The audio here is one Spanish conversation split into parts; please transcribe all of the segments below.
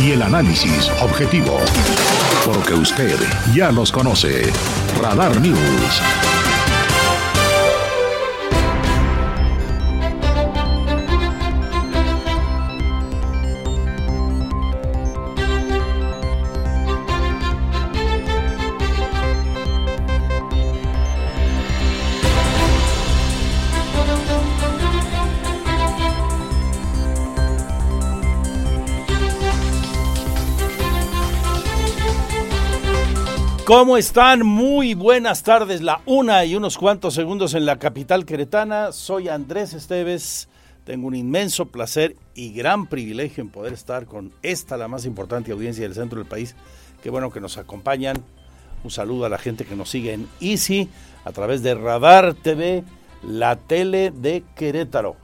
Y el análisis objetivo. Porque usted ya los conoce. Radar News. ¿Cómo están? Muy buenas tardes, la una y unos cuantos segundos en la capital queretana. Soy Andrés Esteves. Tengo un inmenso placer y gran privilegio en poder estar con esta, la más importante audiencia del centro del país. Qué bueno que nos acompañan. Un saludo a la gente que nos sigue en Easy a través de Radar TV, la tele de Querétaro.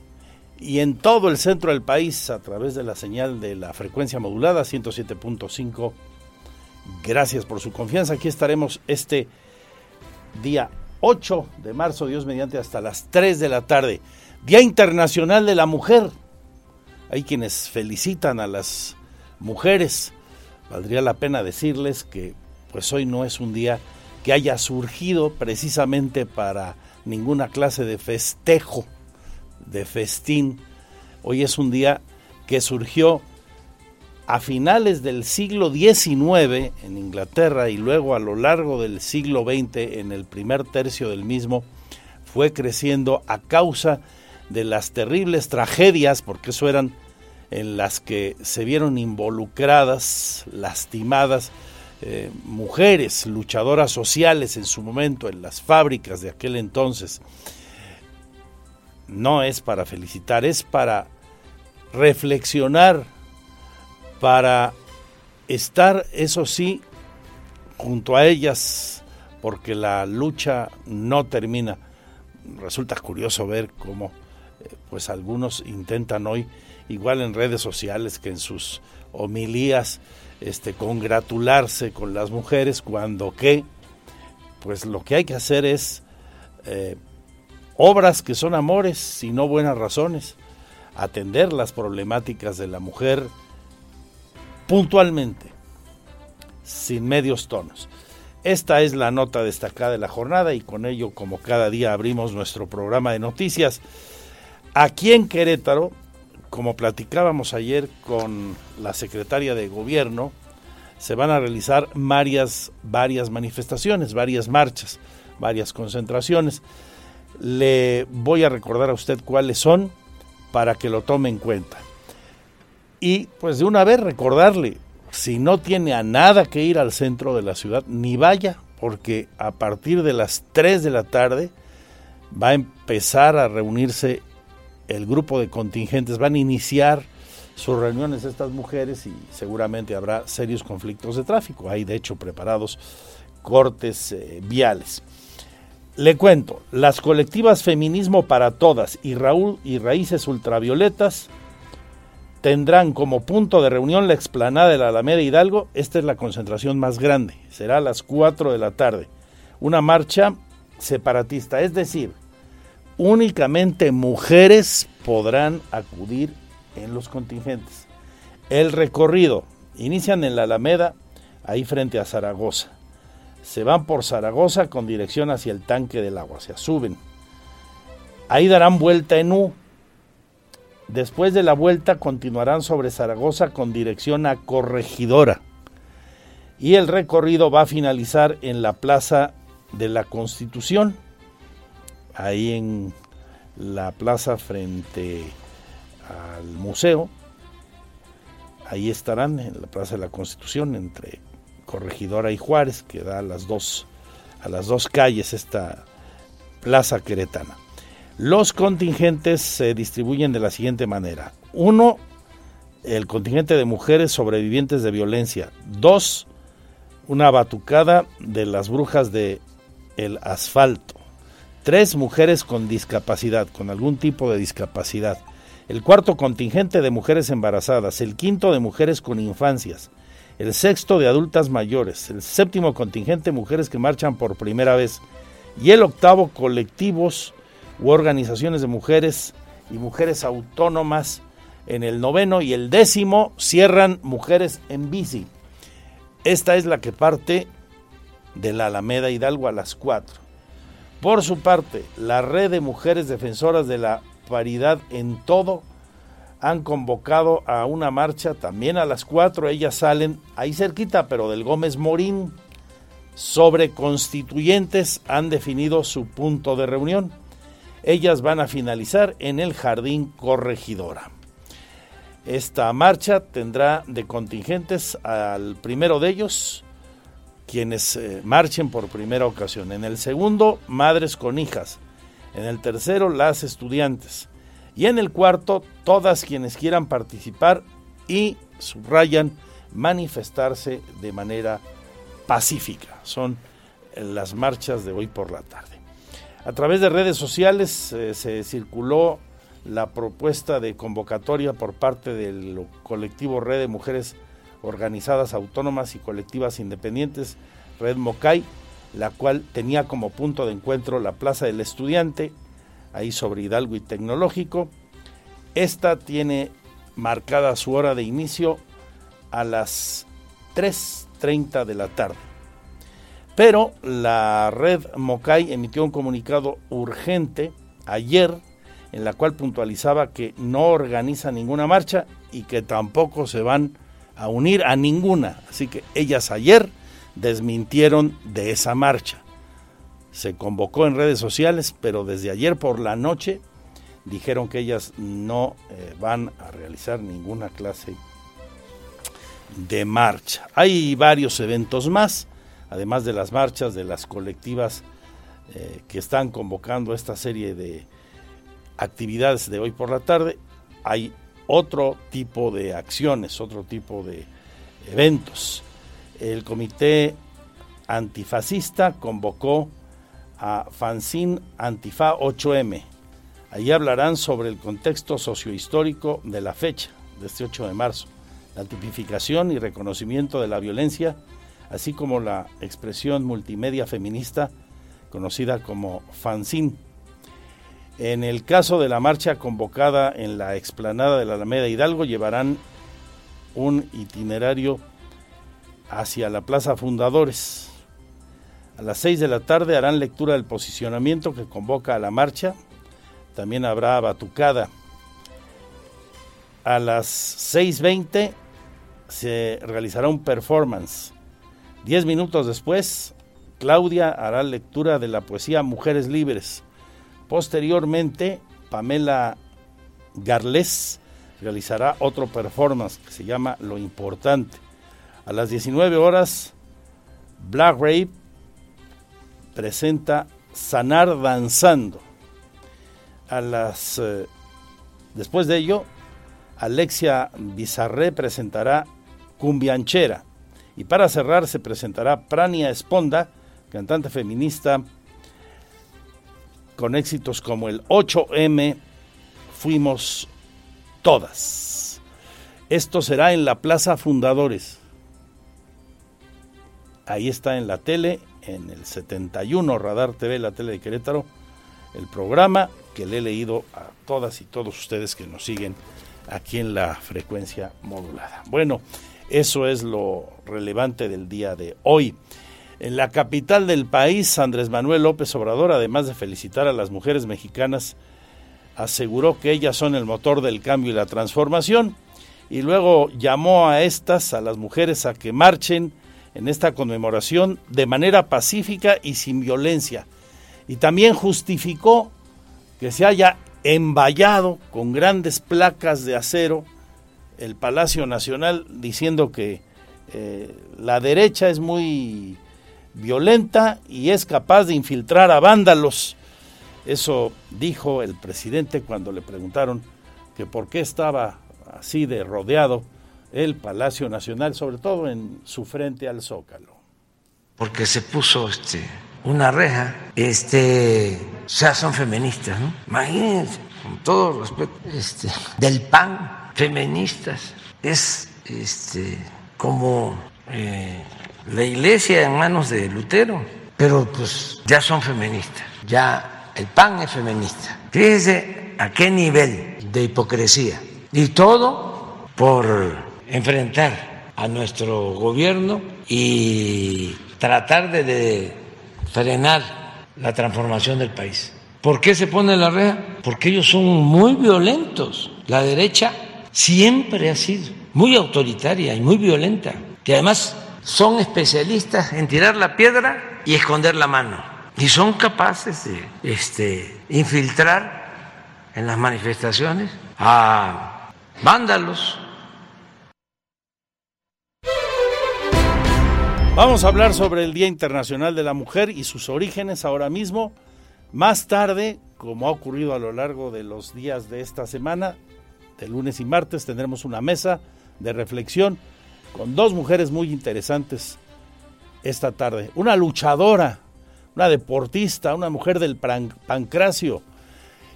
Y en todo el centro del país a través de la señal de la frecuencia modulada 107.5 Gracias por su confianza. Aquí estaremos este día 8 de marzo, Dios mediante, hasta las 3 de la tarde. Día Internacional de la Mujer. Hay quienes felicitan a las mujeres. Valdría la pena decirles que pues hoy no es un día que haya surgido precisamente para ninguna clase de festejo, de festín. Hoy es un día que surgió a finales del siglo XIX en Inglaterra y luego a lo largo del siglo XX en el primer tercio del mismo fue creciendo a causa de las terribles tragedias, porque eso eran en las que se vieron involucradas, lastimadas, eh, mujeres luchadoras sociales en su momento en las fábricas de aquel entonces. No es para felicitar, es para reflexionar para estar, eso sí, junto a ellas, porque la lucha no termina. Resulta curioso ver cómo eh, pues algunos intentan hoy, igual en redes sociales que en sus homilías, este, congratularse con las mujeres cuando que, pues lo que hay que hacer es eh, obras que son amores y no buenas razones, atender las problemáticas de la mujer, puntualmente, sin medios tonos. Esta es la nota destacada de la jornada y con ello, como cada día, abrimos nuestro programa de noticias. Aquí en Querétaro, como platicábamos ayer con la secretaria de gobierno, se van a realizar varias, varias manifestaciones, varias marchas, varias concentraciones. Le voy a recordar a usted cuáles son para que lo tome en cuenta. Y pues de una vez recordarle, si no tiene a nada que ir al centro de la ciudad, ni vaya, porque a partir de las 3 de la tarde va a empezar a reunirse el grupo de contingentes, van a iniciar sus reuniones estas mujeres y seguramente habrá serios conflictos de tráfico. Hay de hecho preparados cortes eh, viales. Le cuento, las colectivas Feminismo para Todas y Raúl y Raíces Ultravioletas tendrán como punto de reunión la explanada de la Alameda Hidalgo. Esta es la concentración más grande, será a las 4 de la tarde. Una marcha separatista, es decir, únicamente mujeres podrán acudir en los contingentes. El recorrido, inician en la Alameda, ahí frente a Zaragoza. Se van por Zaragoza con dirección hacia el tanque del agua, se suben. Ahí darán vuelta en U, Después de la vuelta continuarán sobre Zaragoza con dirección a Corregidora. Y el recorrido va a finalizar en la Plaza de la Constitución, ahí en la plaza frente al museo. Ahí estarán en la Plaza de la Constitución entre Corregidora y Juárez, que da a las dos, a las dos calles esta plaza queretana. Los contingentes se distribuyen de la siguiente manera. Uno, el contingente de mujeres sobrevivientes de violencia. Dos, una batucada de las brujas de el asfalto. Tres mujeres con discapacidad, con algún tipo de discapacidad. El cuarto contingente de mujeres embarazadas. El quinto de mujeres con infancias. El sexto de adultas mayores. El séptimo contingente mujeres que marchan por primera vez. Y el octavo colectivos u organizaciones de mujeres y mujeres autónomas en el noveno y el décimo cierran mujeres en bici. Esta es la que parte de la Alameda Hidalgo a las 4. Por su parte, la red de mujeres defensoras de la paridad en todo han convocado a una marcha también a las 4. Ellas salen ahí cerquita, pero del Gómez Morín. Sobre constituyentes han definido su punto de reunión. Ellas van a finalizar en el Jardín Corregidora. Esta marcha tendrá de contingentes al primero de ellos, quienes eh, marchen por primera ocasión. En el segundo, madres con hijas. En el tercero, las estudiantes. Y en el cuarto, todas quienes quieran participar y subrayan manifestarse de manera pacífica. Son eh, las marchas de hoy por la tarde. A través de redes sociales eh, se circuló la propuesta de convocatoria por parte del colectivo Red de Mujeres Organizadas Autónomas y Colectivas Independientes, Red Mocay, la cual tenía como punto de encuentro la Plaza del Estudiante, ahí sobre Hidalgo y Tecnológico. Esta tiene marcada su hora de inicio a las 3.30 de la tarde. Pero la red Mocay emitió un comunicado urgente ayer en la cual puntualizaba que no organiza ninguna marcha y que tampoco se van a unir a ninguna. Así que ellas ayer desmintieron de esa marcha. Se convocó en redes sociales, pero desde ayer por la noche dijeron que ellas no eh, van a realizar ninguna clase de marcha. Hay varios eventos más, además de las marchas de las colectivas eh, que están convocando esta serie de actividades de hoy por la tarde, hay otro tipo de acciones, otro tipo de eventos. El comité antifascista convocó a Fanzine Antifa 8M. Allí hablarán sobre el contexto sociohistórico de la fecha, de este 8 de marzo, la tipificación y reconocimiento de la violencia, así como la expresión multimedia feminista conocida como Fanzine en el caso de la marcha convocada en la explanada de la Alameda Hidalgo, llevarán un itinerario hacia la Plaza Fundadores. A las 6 de la tarde harán lectura del posicionamiento que convoca a la marcha. También habrá batucada. A las 6.20 se realizará un performance. Diez minutos después, Claudia hará lectura de la poesía Mujeres Libres Posteriormente, Pamela Garles realizará otro performance que se llama Lo Importante. A las 19 horas, Black Rape presenta Sanar Danzando. A las, eh, después de ello, Alexia Bizarré presentará Cumbianchera. Y para cerrar se presentará Prania Esponda, cantante feminista con éxitos como el 8M, fuimos todas. Esto será en la Plaza Fundadores. Ahí está en la tele, en el 71 Radar TV, la tele de Querétaro, el programa que le he leído a todas y todos ustedes que nos siguen aquí en la frecuencia modulada. Bueno, eso es lo relevante del día de hoy. En la capital del país, Andrés Manuel López Obrador, además de felicitar a las mujeres mexicanas, aseguró que ellas son el motor del cambio y la transformación y luego llamó a estas, a las mujeres, a que marchen en esta conmemoración de manera pacífica y sin violencia. Y también justificó que se haya envallado con grandes placas de acero el Palacio Nacional diciendo que eh, la derecha es muy violenta y es capaz de infiltrar a vándalos. Eso dijo el presidente cuando le preguntaron que por qué estaba así de rodeado el Palacio Nacional, sobre todo en su frente al Zócalo. porque se puso este, una reja, este, o sea, son feministas, ¿no? Imagínense, con todo respeto, este, del PAN, feministas, es este, como eh, la iglesia en manos de Lutero, pero pues ya son feministas, ya el PAN es feminista. Fíjense a qué nivel de hipocresía. Y todo por enfrentar a nuestro gobierno y tratar de, frenar la transformación del país. ¿Por qué se pone la reja? Porque ellos son muy violentos. La derecha siempre ha sido muy autoritaria y muy violenta, que además son especialistas en tirar la piedra y esconder la mano. Y son capaces de este, infiltrar en las manifestaciones a vándalos, Vamos a hablar sobre el Día Internacional de la Mujer y sus orígenes ahora mismo. Más tarde, como ha ocurrido a lo largo de los días de esta semana, de lunes y martes, tendremos una mesa de reflexión con dos mujeres muy interesantes esta tarde. Una luchadora, una deportista, una mujer del pancracio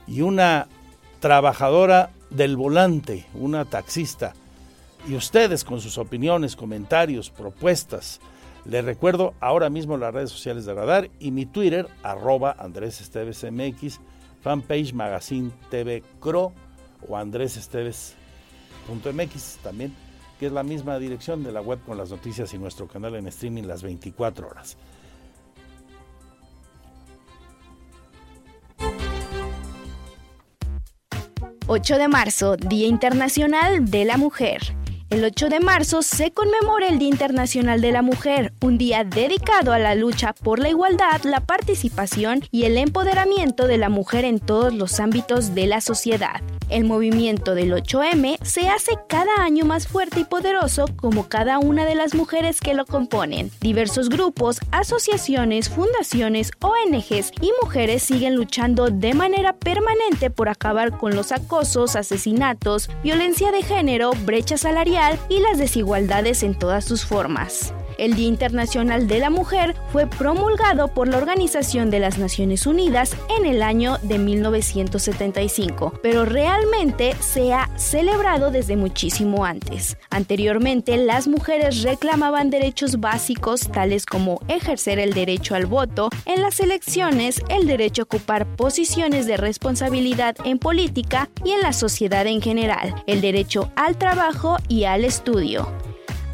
y una trabajadora del volante, una taxista. Y ustedes con sus opiniones, comentarios, propuestas, les recuerdo ahora mismo las redes sociales de Radar y mi Twitter, arroba Andrés Esteves fanpage Magazine TV Cro o andresesteves.mx también, que es la misma dirección de la web con las noticias y nuestro canal en streaming las 24 horas. ...8 de marzo, Día Internacional de la Mujer. El 8 de marzo se conmemora el Día Internacional de la Mujer, un día dedicado a la lucha por la igualdad, la participación y el empoderamiento de la mujer en todos los ámbitos de la sociedad. El movimiento del 8M se hace cada año más fuerte y poderoso como cada una de las mujeres que lo componen. Diversos grupos, asociaciones, fundaciones, ONGs y mujeres siguen luchando de manera permanente por acabar con los acosos, asesinatos, violencia de género, brecha salarial y las desigualdades en todas sus formas. El Día Internacional de la Mujer fue promulgado por la Organización de las Naciones Unidas en el año de 1975, pero realmente se ha celebrado desde muchísimo antes. Anteriormente, las mujeres reclamaban derechos básicos tales como ejercer el derecho al voto en las elecciones, el derecho a ocupar posiciones de responsabilidad en política y en la sociedad en general, el derecho al trabajo y al estudio.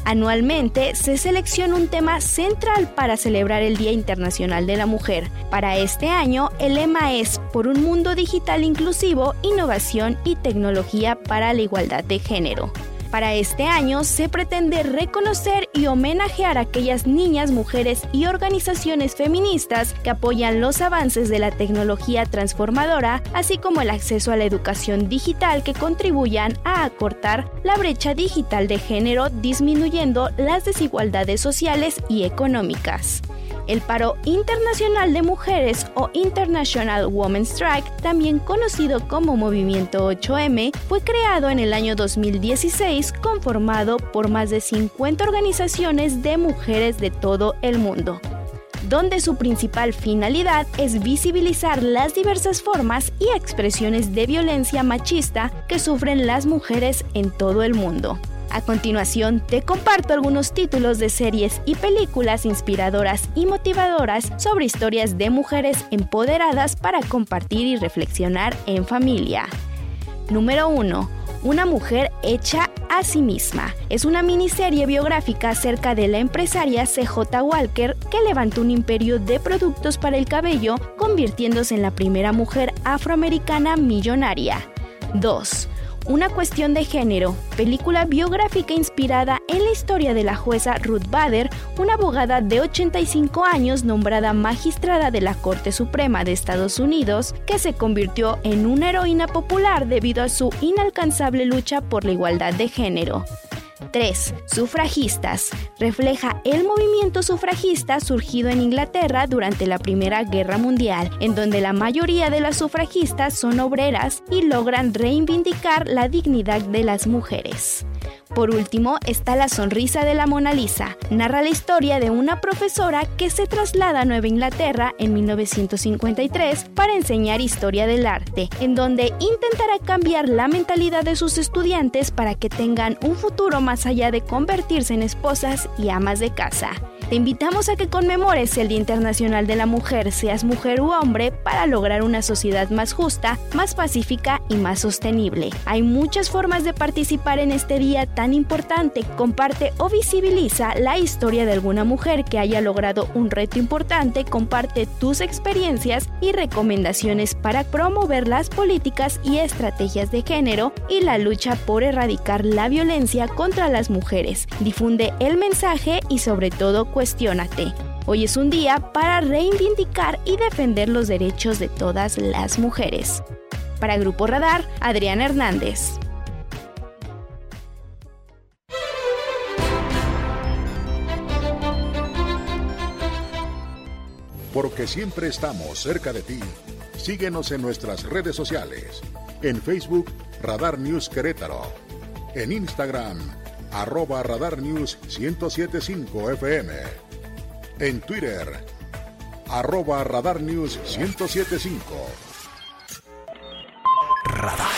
Anualmente se selecciona un tema central para celebrar el Día Internacional de la Mujer. Para este año, el lema es Por un mundo digital inclusivo, innovación y tecnología para la igualdad de género. Para este año se pretende reconocer y homenajear a aquellas niñas, mujeres y organizaciones feministas que apoyan los avances de la tecnología transformadora, así como el acceso a la educación digital que contribuyan a acortar la brecha digital de género, disminuyendo las desigualdades sociales y económicas. El paro internacional de mujeres o International Women's Strike, también conocido como Movimiento 8M, fue creado en el año 2016 conformado por más de 50 organizaciones de mujeres de todo el mundo donde su principal finalidad es visibilizar las diversas formas y expresiones de violencia machista que sufren las mujeres en todo el mundo. A continuación, te comparto algunos títulos de series y películas inspiradoras y motivadoras sobre historias de mujeres empoderadas para compartir y reflexionar en familia. Número 1. Una mujer hecha a sí misma. Es una miniserie biográfica acerca de la empresaria CJ Walker que levantó un imperio de productos para el cabello, convirtiéndose en la primera mujer afroamericana millonaria. 2. Una cuestión de género, película biográfica inspirada en la historia de la jueza Ruth Bader, una abogada de 85 años nombrada magistrada de la Corte Suprema de Estados Unidos, que se convirtió en una heroína popular debido a su inalcanzable lucha por la igualdad de género. 3. Sufragistas. Refleja el movimiento sufragista surgido en Inglaterra durante la Primera Guerra Mundial, en donde la mayoría de las sufragistas son obreras y logran reivindicar la dignidad de las mujeres. Por último, está La sonrisa de la Mona Lisa. Narra la historia de una profesora que se traslada a Nueva Inglaterra en 1953 para enseñar historia del arte, en donde intentará cambiar la mentalidad de sus estudiantes para que tengan un futuro más allá de convertirse en esposas y amas de casa. Te invitamos a que conmemores el Día Internacional de la Mujer, seas mujer u hombre, para lograr una sociedad más justa, más pacífica y más sostenible. Hay muchas formas de participar en este día tan importante. Comparte o visibiliza la historia de alguna mujer que haya logrado un reto importante, comparte tus experiencias y recomendaciones para promover las políticas y estrategias de género y la lucha por erradicar la violencia contra las mujeres. Difunde el mensaje y sobre todo cuestiónate. Hoy es un día para reivindicar y defender los derechos de todas las mujeres. Para Grupo Radar, Adriana Hernández. Porque siempre estamos cerca de ti. Síguenos en nuestras redes sociales. En Facebook, Radar News Querétaro. En Instagram, arroba Radar News 1075 FM. En Twitter, arroba Radar News 1075. Radar.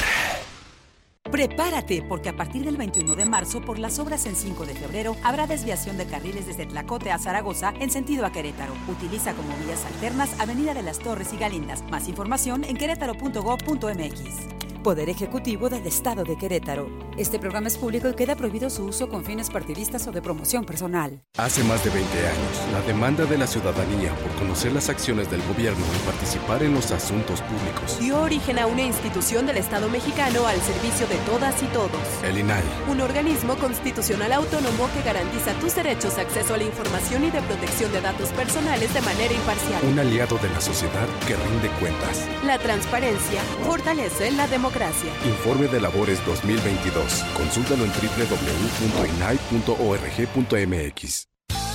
Prepárate, porque a partir del 21 de marzo, por las obras en 5 de febrero, habrá desviación de carriles desde Tlacote a Zaragoza en sentido a Querétaro. Utiliza como vías alternas Avenida de las Torres y Galindas. Más información en querétaro.gov.mx. Poder Ejecutivo del Estado de Querétaro. Este programa es público y queda prohibido su uso con fines partidistas o de promoción personal. Hace más de 20 años, la demanda de la ciudadanía por conocer las acciones del gobierno y participar en los asuntos públicos dio origen a una institución del Estado mexicano al servicio de todas y todos. El INAI. Un organismo constitucional autónomo que garantiza tus derechos a acceso a la información y de protección de datos personales de manera imparcial. Un aliado de la sociedad que rinde cuentas. La transparencia fortalece la democracia. Informe de labores 2022. Consúltalo en www.inai.org.mx.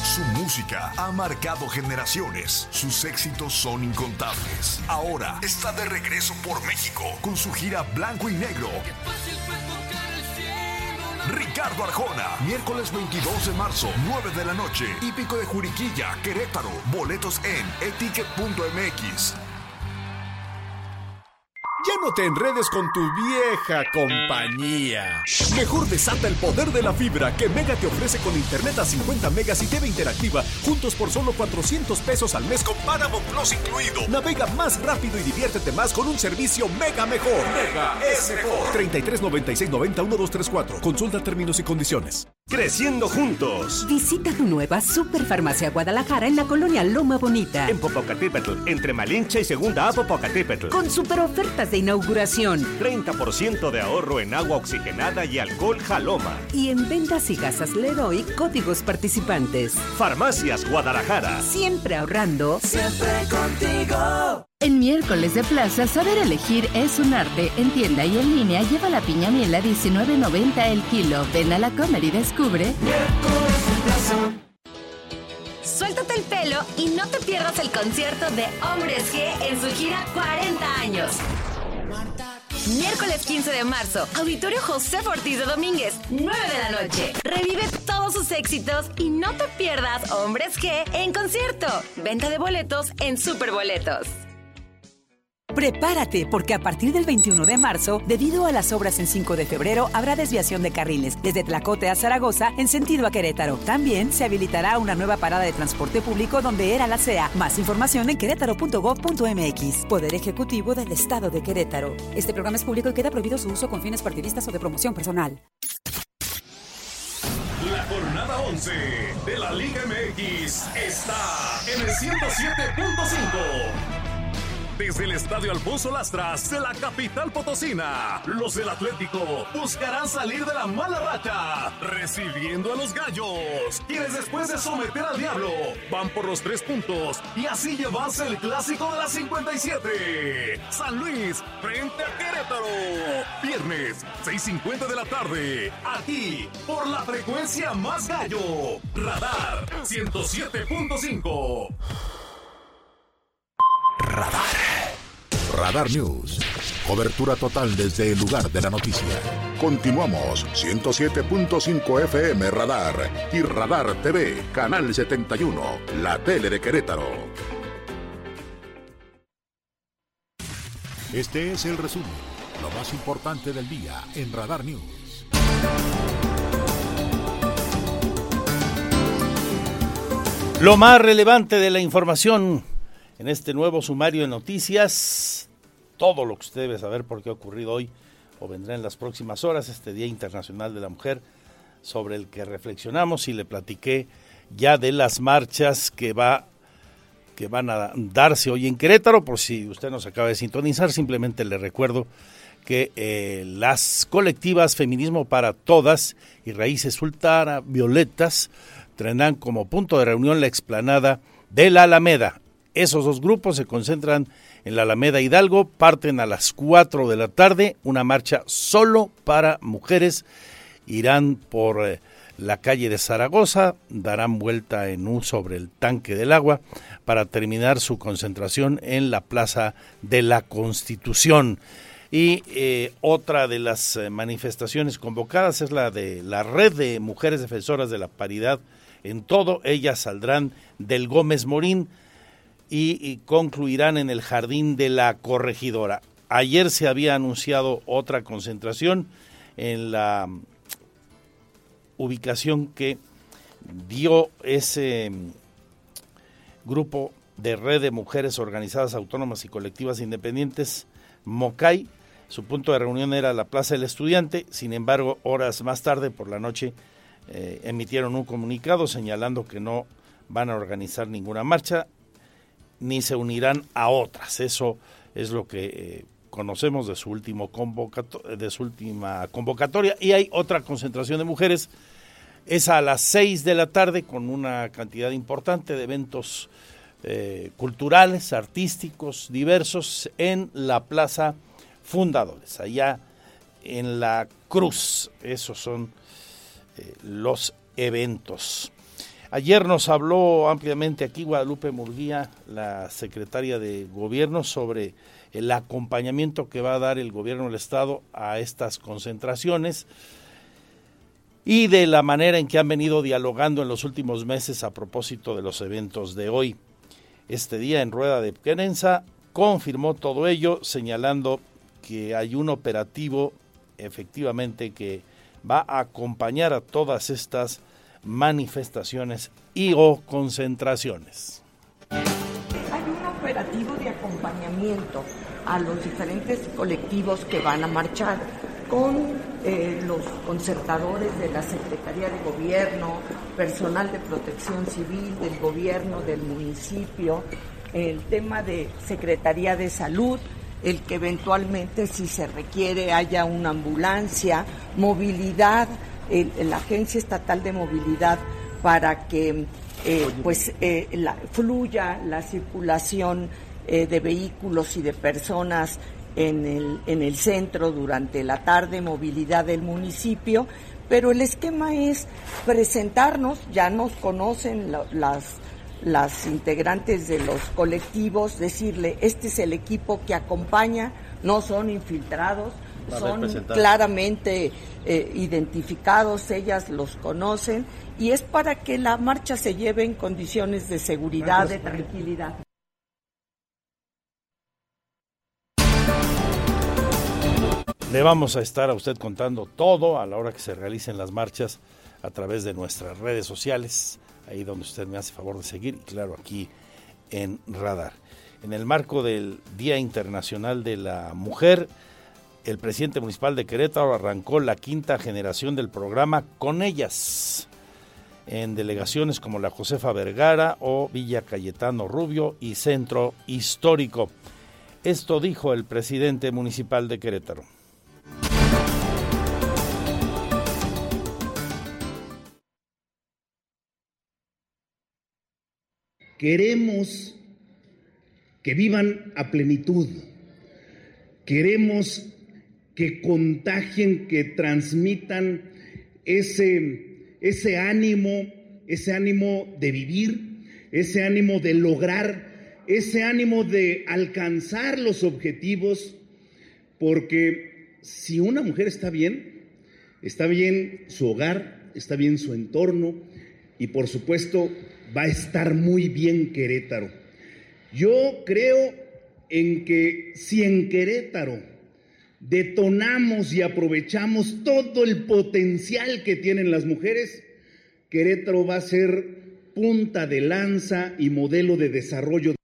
Su música ha marcado generaciones. Sus éxitos son incontables. Ahora está de regreso por México con su gira Blanco y Negro. Ricardo Arjona, miércoles 22 de marzo, 9 de la noche, hípico de Juriquilla, Querétaro. Boletos en eticket.mx. Ya no te enredes con tu vieja compañía. Mejor desata el poder de la fibra que Mega te ofrece con internet a 50 megas y TV interactiva, juntos por solo 400 pesos al mes con Paramount Plus incluido. Navega más rápido y diviértete más con un servicio Mega mejor. Mega es mejor. 33 96 90 1234. Consulta términos y condiciones. Creciendo juntos. Visita tu nueva Superfarmacia Guadalajara en la colonia Loma Bonita. En Popocatépetl, entre Malinche y Segunda a Popocatépetl. Con super ofertas de inauguración. 30% de ahorro en agua oxigenada y alcohol Jaloma. Y en ventas y gasas Leroy, códigos participantes. Farmacias Guadalajara. Siempre ahorrando. Siempre contigo. En miércoles de plaza, saber elegir es un arte. En tienda y en línea lleva la piña miel a 19.90 el kilo. Ven a la comer y descubre. Miércoles de plaza. Suéltate el pelo y no te pierdas el concierto de Hombres G en su gira 40 años. Miércoles 15 de marzo, Auditorio José Ortiz de Domínguez, 9 de la noche. Revive todos sus éxitos y no te pierdas Hombres G en concierto. Venta de boletos en Superboletos. Prepárate, porque a partir del 21 de marzo, debido a las obras en 5 de febrero, habrá desviación de carriles desde Tlacote a Zaragoza en sentido a Querétaro. También se habilitará una nueva parada de transporte público donde era la CEA. Más información en querétaro.gov.mx. Poder Ejecutivo del Estado de Querétaro. Este programa es público y queda prohibido su uso con fines partidistas o de promoción personal. La jornada 11 de la Liga MX está en el 107.5. Desde el Estadio Alfonso Lastras de la capital potosina, los del Atlético buscarán salir de la mala racha, recibiendo a los gallos, quienes después de someter al diablo van por los tres puntos y así llevarse el clásico de la 57. San Luis frente a Querétaro. Viernes, 6.50 de la tarde, aquí por la frecuencia más gallo. Radar 107.5. Radar. Radar News. Cobertura total desde el lugar de la noticia. Continuamos 107.5 FM Radar y Radar TV, Canal 71, la tele de Querétaro. Este es el resumen, lo más importante del día en Radar News. Lo más relevante de la información en este nuevo sumario de noticias, todo lo que usted debe saber por qué ha ocurrido hoy o vendrá en las próximas horas, este Día Internacional de la Mujer, sobre el que reflexionamos y le platiqué ya de las marchas que va que van a darse hoy en Querétaro, por si usted nos acaba de sintonizar, simplemente le recuerdo que eh, las colectivas Feminismo para Todas y Raíces Sultana Violetas tendrán como punto de reunión la explanada de la Alameda. Esos dos grupos se concentran en la Alameda Hidalgo, parten a las 4 de la tarde, una marcha solo para mujeres, irán por eh, la calle de Zaragoza, darán vuelta en U sobre el tanque del agua para terminar su concentración en la Plaza de la Constitución. Y eh, otra de las eh, manifestaciones convocadas es la de la Red de Mujeres Defensoras de la Paridad en todo. Ellas saldrán del Gómez Morín y, concluirán en el Jardín de la Corregidora. Ayer se había anunciado otra concentración en la ubicación que dio ese mm, grupo de red de mujeres organizadas autónomas y colectivas independientes, MOCAI. Su punto de reunión era la Plaza del Estudiante, sin embargo, horas más tarde por la noche eh, emitieron un comunicado señalando que no van a organizar ninguna marcha ni se unirán a otras. Eso es lo que eh, conocemos de su, último de su última convocatoria. Y hay otra concentración de mujeres. Es a las seis de la tarde con una cantidad importante de eventos eh, culturales, artísticos, diversos en la Plaza Fundadores, allá en la Cruz. Esos son eh, los eventos. Ayer nos habló ampliamente aquí Guadalupe Murguía, la secretaria de Gobierno, sobre el acompañamiento que va a dar el gobierno del Estado a estas concentraciones y de la manera en que han venido dialogando en los últimos meses a propósito de los eventos de hoy. Este día en Rueda de Querenza confirmó todo ello, señalando que hay un operativo efectivamente que va a acompañar a todas estas manifestaciones y o concentraciones. Hay un operativo de acompañamiento a los diferentes colectivos que van a marchar con eh, los concertadores de la Secretaría de Gobierno, personal de protección civil del gobierno del municipio, el tema de Secretaría de Salud, el que eventualmente si se requiere haya una ambulancia, movilidad la Agencia Estatal de Movilidad para que eh, pues eh, fluya la circulación eh, de vehículos y de personas en el, en el centro durante la tarde, movilidad del municipio, pero el esquema es presentarnos, ya nos conocen las, las integrantes de los colectivos, decirle, este es el equipo que acompaña, no son infiltrados, son claramente eh, identificados, ellas los conocen y es para que la marcha se lleve en condiciones de seguridad, de tranquilidad. Le vamos a estar a usted contando todo a la hora que se realicen las marchas a través de nuestras redes sociales, ahí donde usted me hace favor de seguir, y claro, aquí en Radar. En el marco del Día Internacional de la Mujer, el presidente municipal de Querétaro arrancó la quinta generación del programa Con ellas en delegaciones como la Josefa Vergara o Villa Cayetano Rubio y Centro Histórico. Esto dijo el presidente municipal de Querétaro. Queremos que vivan a plenitud. Queremos que contagien, que transmitan ese, ese ánimo, ese ánimo de vivir, ese ánimo de lograr ese ánimo de alcanzar los objetivos, porque si una mujer está bien, está bien su hogar, está bien su entorno y por supuesto va a estar muy bien Querétaro. Yo creo en que si en Querétaro detonamos y aprovechamos todo el potencial que tienen las mujeres, Querétaro va a ser punta de lanza y modelo de desarrollo.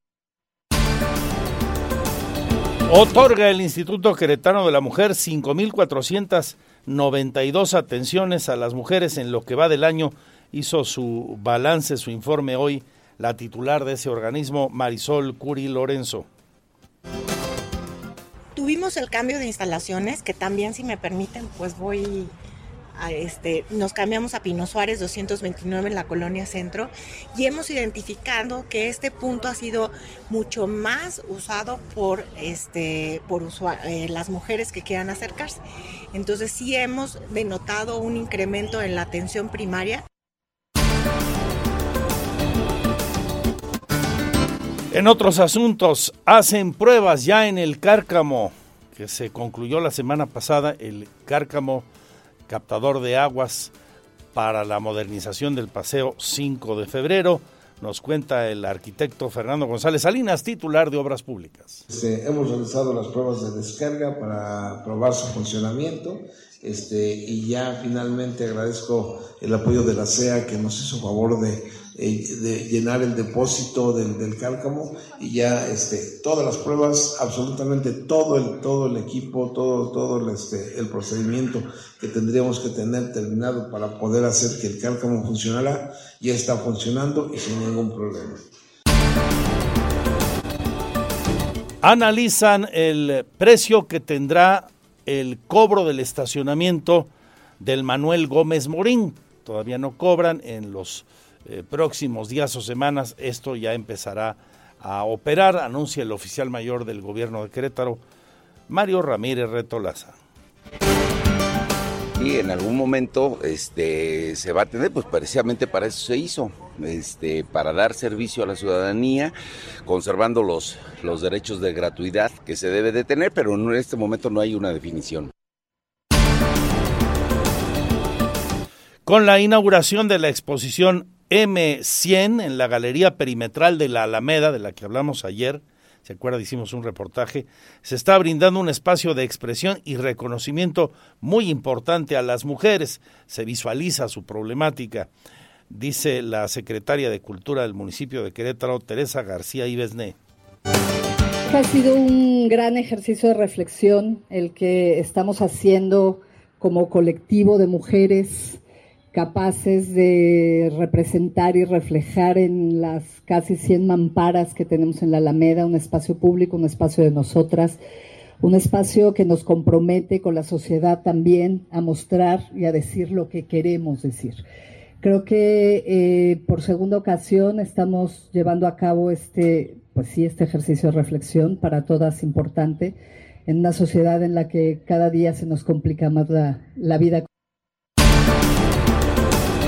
Otorga el Instituto Queretano de la Mujer 5.492 atenciones a las mujeres en lo que va del año. Hizo su balance, su informe hoy, la titular de ese organismo, Marisol Curi Lorenzo. Tuvimos el cambio de instalaciones, que también, si me permiten, pues voy este, nos cambiamos a Pino Suárez 229 en la colonia centro y hemos identificado que este punto ha sido mucho más usado por, este, por eh, las mujeres que quieran acercarse. Entonces sí hemos denotado un incremento en la atención primaria. En otros asuntos, hacen pruebas ya en el Cárcamo, que se concluyó la semana pasada, el Cárcamo captador de aguas para la modernización del Paseo 5 de febrero. Nos cuenta el arquitecto Fernando González Salinas, titular de Obras Públicas. Este, hemos realizado las pruebas de descarga para probar su funcionamiento este, y ya finalmente agradezco el apoyo de la CEA que nos hizo favor de eh, de llenar el depósito del, del, cálcamo y ya este, todas las pruebas, absolutamente todo el, todo el equipo, todo, todo el, este, el procedimiento que tendríamos que tener terminado para poder hacer que el cálcamo funcionara, ya está funcionando y sin ningún problema. Analizan el precio que tendrá el cobro del estacionamiento del Manuel Gómez Morín. Todavía no cobran en los eh, próximos días o semanas esto ya empezará a operar, anuncia el oficial mayor del gobierno de Querétaro, Mario Ramírez Retolaza. Y en algún momento este, se va a tener, pues precisamente para eso se hizo, este, para dar servicio a la ciudadanía, conservando los, los derechos de gratuidad que se debe de tener, pero en este momento no hay una definición. Con la inauguración de la exposición M100 en la galería perimetral de la Alameda, de la que hablamos ayer, se acuerda, hicimos un reportaje, se está brindando un espacio de expresión y reconocimiento muy importante a las mujeres. Se visualiza su problemática, dice la secretaria de Cultura del municipio de Querétaro, Teresa García Ibesné. Ha sido un gran ejercicio de reflexión el que estamos haciendo como colectivo de mujeres capaces de representar y reflejar en las casi 100 mamparas que tenemos en la Alameda, un espacio público, un espacio de nosotras, un espacio que nos compromete con la sociedad también a mostrar y a decir lo que queremos decir. Creo que eh, por segunda ocasión estamos llevando a cabo este, pues sí, este ejercicio de reflexión para todas importante en una sociedad en la que cada día se nos complica más la, la vida.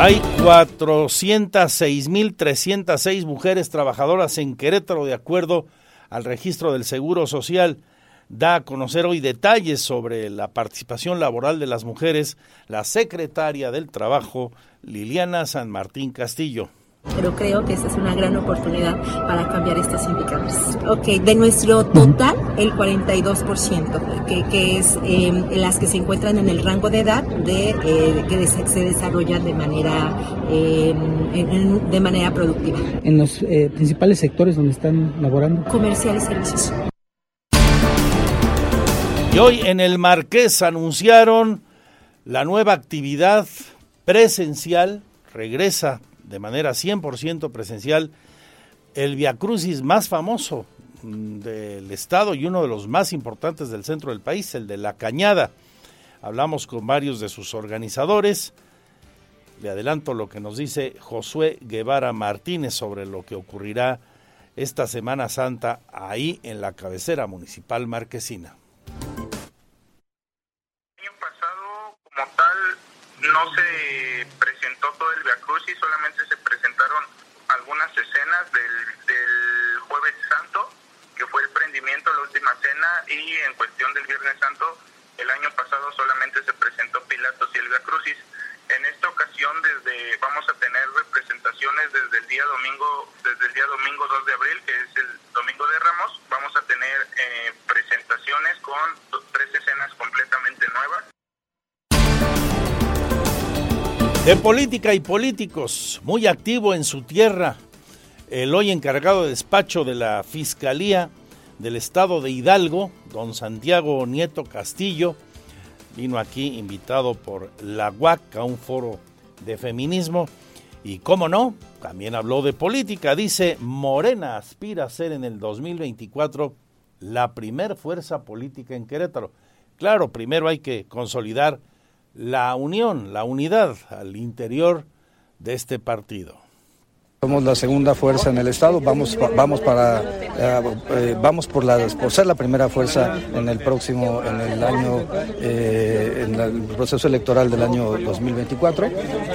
Hay 406.306 mujeres trabajadoras en Querétaro, de acuerdo al registro del Seguro Social. Da a conocer hoy detalles sobre la participación laboral de las mujeres la secretaria del Trabajo, Liliana San Martín Castillo pero creo que esta es una gran oportunidad para cambiar estos indicadores. Ok, de nuestro total, el 42%, que, que es em, las que se encuentran en el rango de edad de eh, que se desarrollan de manera, em, de manera productiva. En los eh, principales sectores donde están laborando. Comercial y servicios. Y hoy en el Marqués anunciaron la nueva actividad presencial, regresa de manera 100% presencial el Via Crucis más famoso mm, del estado y uno de los más importantes del centro del país, el de La Cañada. Hablamos con varios de sus organizadores. Le adelanto lo que nos dice Josué Guevara Martínez sobre lo que ocurrirá esta Semana Santa ahí en la cabecera municipal marquesina. El año pasado, como tal, no se presentó todo el y en cuestión del Viernes Santo, el año pasado solamente se presentó Pilatos y el Via Crucis. En esta ocasión desde vamos a tener representaciones desde el día domingo, desde el día domingo 2 de abril, que es el domingo de Ramos, vamos a tener eh, presentaciones con tres escenas completamente nuevas. De política y políticos, muy activo en su tierra, el hoy encargado de despacho de la Fiscalía del Estado de Hidalgo, don Santiago Nieto Castillo, vino aquí invitado por la UAC a un foro de feminismo y, cómo no, también habló de política. Dice, Morena aspira a ser en el 2024 la primer fuerza política en Querétaro. Claro, primero hay que consolidar la unión, la unidad al interior de este partido. Somos la segunda fuerza en el estado, vamos vamos para eh, eh, vamos por la por ser la primera fuerza en el próximo en el año eh, en el proceso electoral del año 2024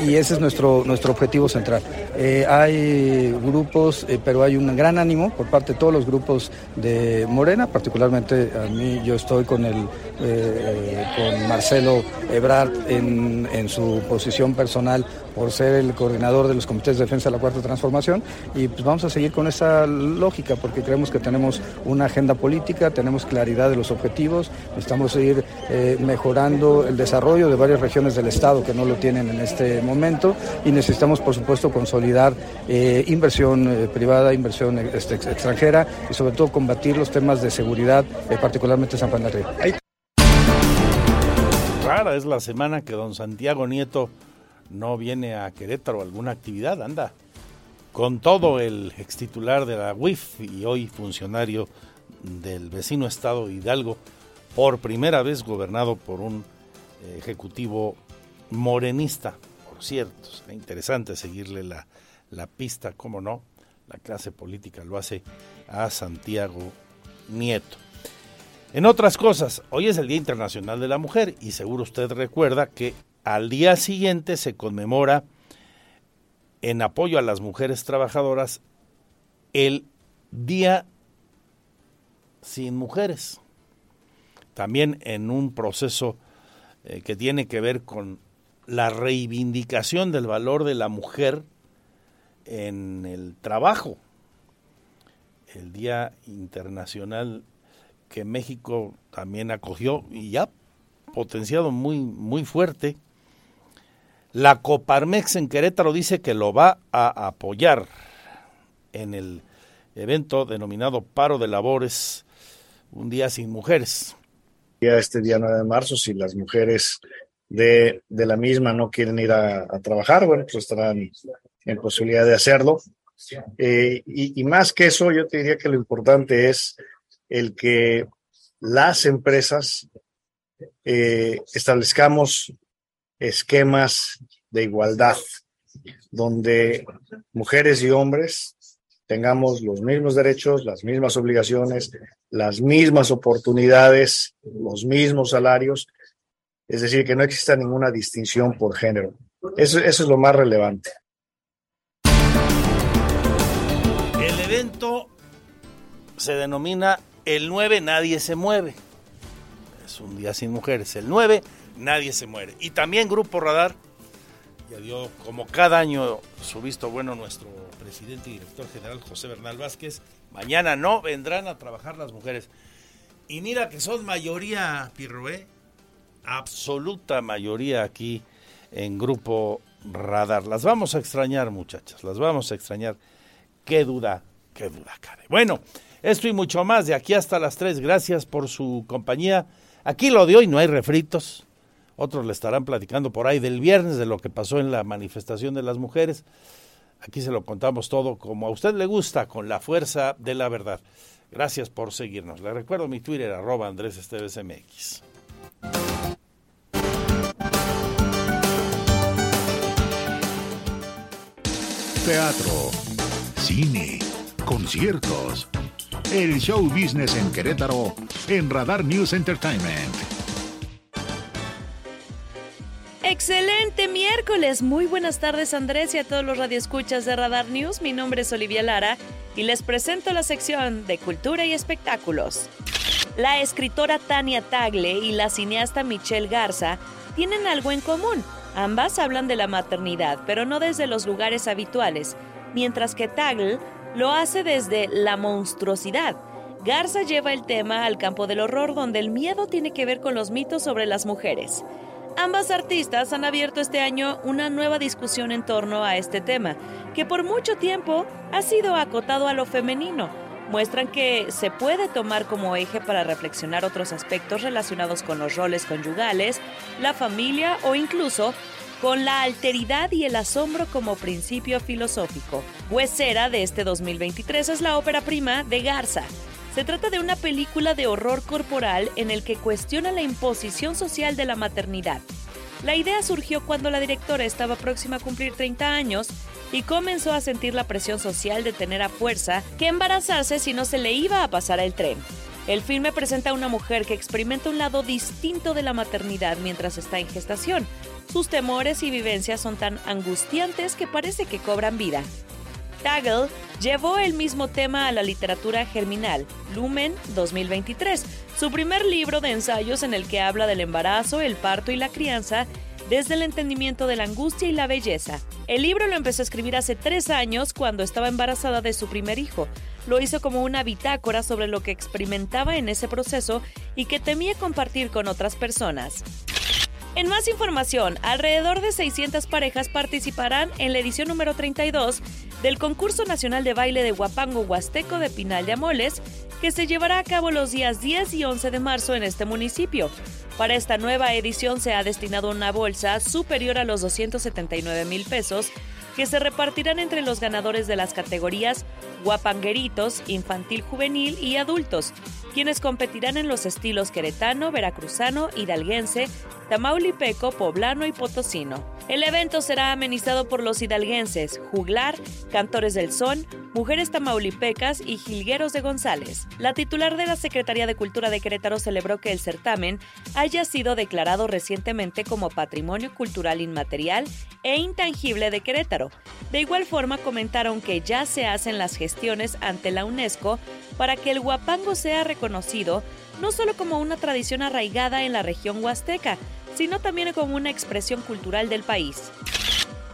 y ese es nuestro nuestro objetivo central. hay grupos, pero hay un gran ánimo por parte de todos los grupos de Morena, particularmente a mí yo estoy con el con Marcelo Ebrard en, en su posición personal por ser el coordinador de los comités de defensa de la cuarta transformación y pues vamos a seguir con esa lógica porque creemos que tenemos una agenda política, tenemos claridad de los objetivos, necesitamos seguir eh, mejorando el desarrollo de varias regiones del Estado que no lo tienen en este momento y necesitamos por supuesto consolidar eh, inversión eh, privada, inversión este, extranjera y sobre todo combatir los temas de seguridad, particularmente San Juan del. Rara es la semana que don Santiago Nieto no viene a Querétaro alguna actividad, anda con todo el ex titular de la UIF y hoy funcionario del vecino estado Hidalgo, por primera vez gobernado por un ejecutivo morenista. Por cierto, es interesante seguirle la, la pista, cómo no, la clase política lo hace a Santiago Nieto. En otras cosas, hoy es el Día Internacional de la Mujer y seguro usted recuerda que al día siguiente se conmemora en apoyo a las mujeres trabajadoras el Día sin Mujeres. También en un proceso eh, que tiene que ver con la reivindicación del valor de la mujer en el trabajo. El Día Internacional que México también acogió y ya potenciado muy, muy fuerte la Coparmex en Querétaro dice que lo va a apoyar en el evento denominado Paro de Labores, un día sin mujeres. Este día 9 de marzo, si las mujeres de, la misma no quieren ir a, trabajar, bueno, pues estarán en posibilidad de hacerlo. Eh, y, más que eso, yo te diría que lo importante es el que las empresas eh, establezcamos esquemas de igualdad, donde mujeres y hombres tengamos los mismos derechos, las mismas obligaciones, las mismas oportunidades, los mismos salarios, es decir, que no exista ninguna distinción por género. Eso, eso es lo más relevante. El evento se denomina El 9 Nadie se mueve. Es un día sin mujeres. El 9 nadie se muere. Y también Grupo Radar, ya dio como cada año su visto bueno nuestro presidente y director general José Bernal Vázquez. Mañana no vendrán a trabajar las mujeres. Y mira que son mayoría, Pirroé, absoluta mayoría aquí en Grupo Radar. Las vamos a extrañar, muchachas, las vamos a extrañar. Qué duda, qué duda cabe. Bueno, esto y mucho más de aquí hasta las 3. Gracias por su compañía. Aquí lo de hoy no hay refritos otros le estarán platicando por ahí del viernes de lo que pasó en la manifestación de las mujeres. Aquí se lo contamos todo como a usted le gusta, con la fuerza de la verdad. Gracias por seguirnos. Le recuerdo mi Twitter, arroba Andrés Esteves MX. Teatro, cine, conciertos. El show business en Querétaro en Radar News Entertainment. Excelente miércoles. Muy buenas tardes Andrés y a todos los radioescuchas de Radar News. Mi nombre es Olivia Lara y les presento la sección de Cultura y Espectáculos. La escritora Tania Tagle y la cineasta Michelle Garza tienen algo en común. Ambas hablan de la maternidad, pero no desde los lugares habituales, mientras que Tagle lo hace desde la monstruosidad. Garza lleva el tema al campo del horror donde el miedo tiene que ver con los mitos sobre las mujeres. Ambas artistas han abierto este año una nueva discusión en torno a este tema, que por mucho tiempo ha sido acotado a lo femenino. Muestran que se puede tomar como eje para reflexionar otros aspectos relacionados con los roles conyugales, la familia o incluso con la alteridad y el asombro como principio filosófico. Huesera de este 2023 es la ópera prima de Garza. Se trata de una película de horror corporal en el que cuestiona la imposición social de la maternidad. La idea surgió cuando la directora estaba próxima a cumplir 30 años y comenzó a sentir la presión social de tener a fuerza que embarazarse si no se le iba a pasar el tren. El filme presenta a una mujer que experimenta un lado distinto de la maternidad mientras está en gestación. Sus temores y vivencias son tan angustiantes que parece que cobran vida. Taggle llevó el mismo tema a la literatura germinal, Lumen 2023, su primer libro de ensayos en el que habla del embarazo, el parto y la crianza desde el entendimiento de la angustia y la belleza. El libro lo empezó a escribir hace tres años cuando estaba embarazada de su primer hijo. Lo hizo como una bitácora sobre lo que experimentaba en ese proceso y que temía compartir con otras personas. En más información, alrededor de 600 parejas participarán en la edición número 32 del Concurso Nacional de Baile de Huapango Huasteco de Pinal de Amoles, que se llevará a cabo los días 10 y 11 de marzo en este municipio. Para esta nueva edición se ha destinado una bolsa superior a los 279 mil pesos que se repartirán entre los ganadores de las categorías guapangueritos, infantil juvenil y adultos, quienes competirán en los estilos queretano, veracruzano, hidalguense, tamaulipeco, poblano y potosino. El evento será amenizado por los hidalguenses, juglar, cantores del son, mujeres tamaulipecas y jilgueros de González. La titular de la Secretaría de Cultura de Querétaro celebró que el certamen haya sido declarado recientemente como Patrimonio Cultural Inmaterial e Intangible de Querétaro. De igual forma comentaron que ya se hacen las gestiones ante la UNESCO para que el huapango sea reconocido no solo como una tradición arraigada en la región huasteca, sino también como una expresión cultural del país.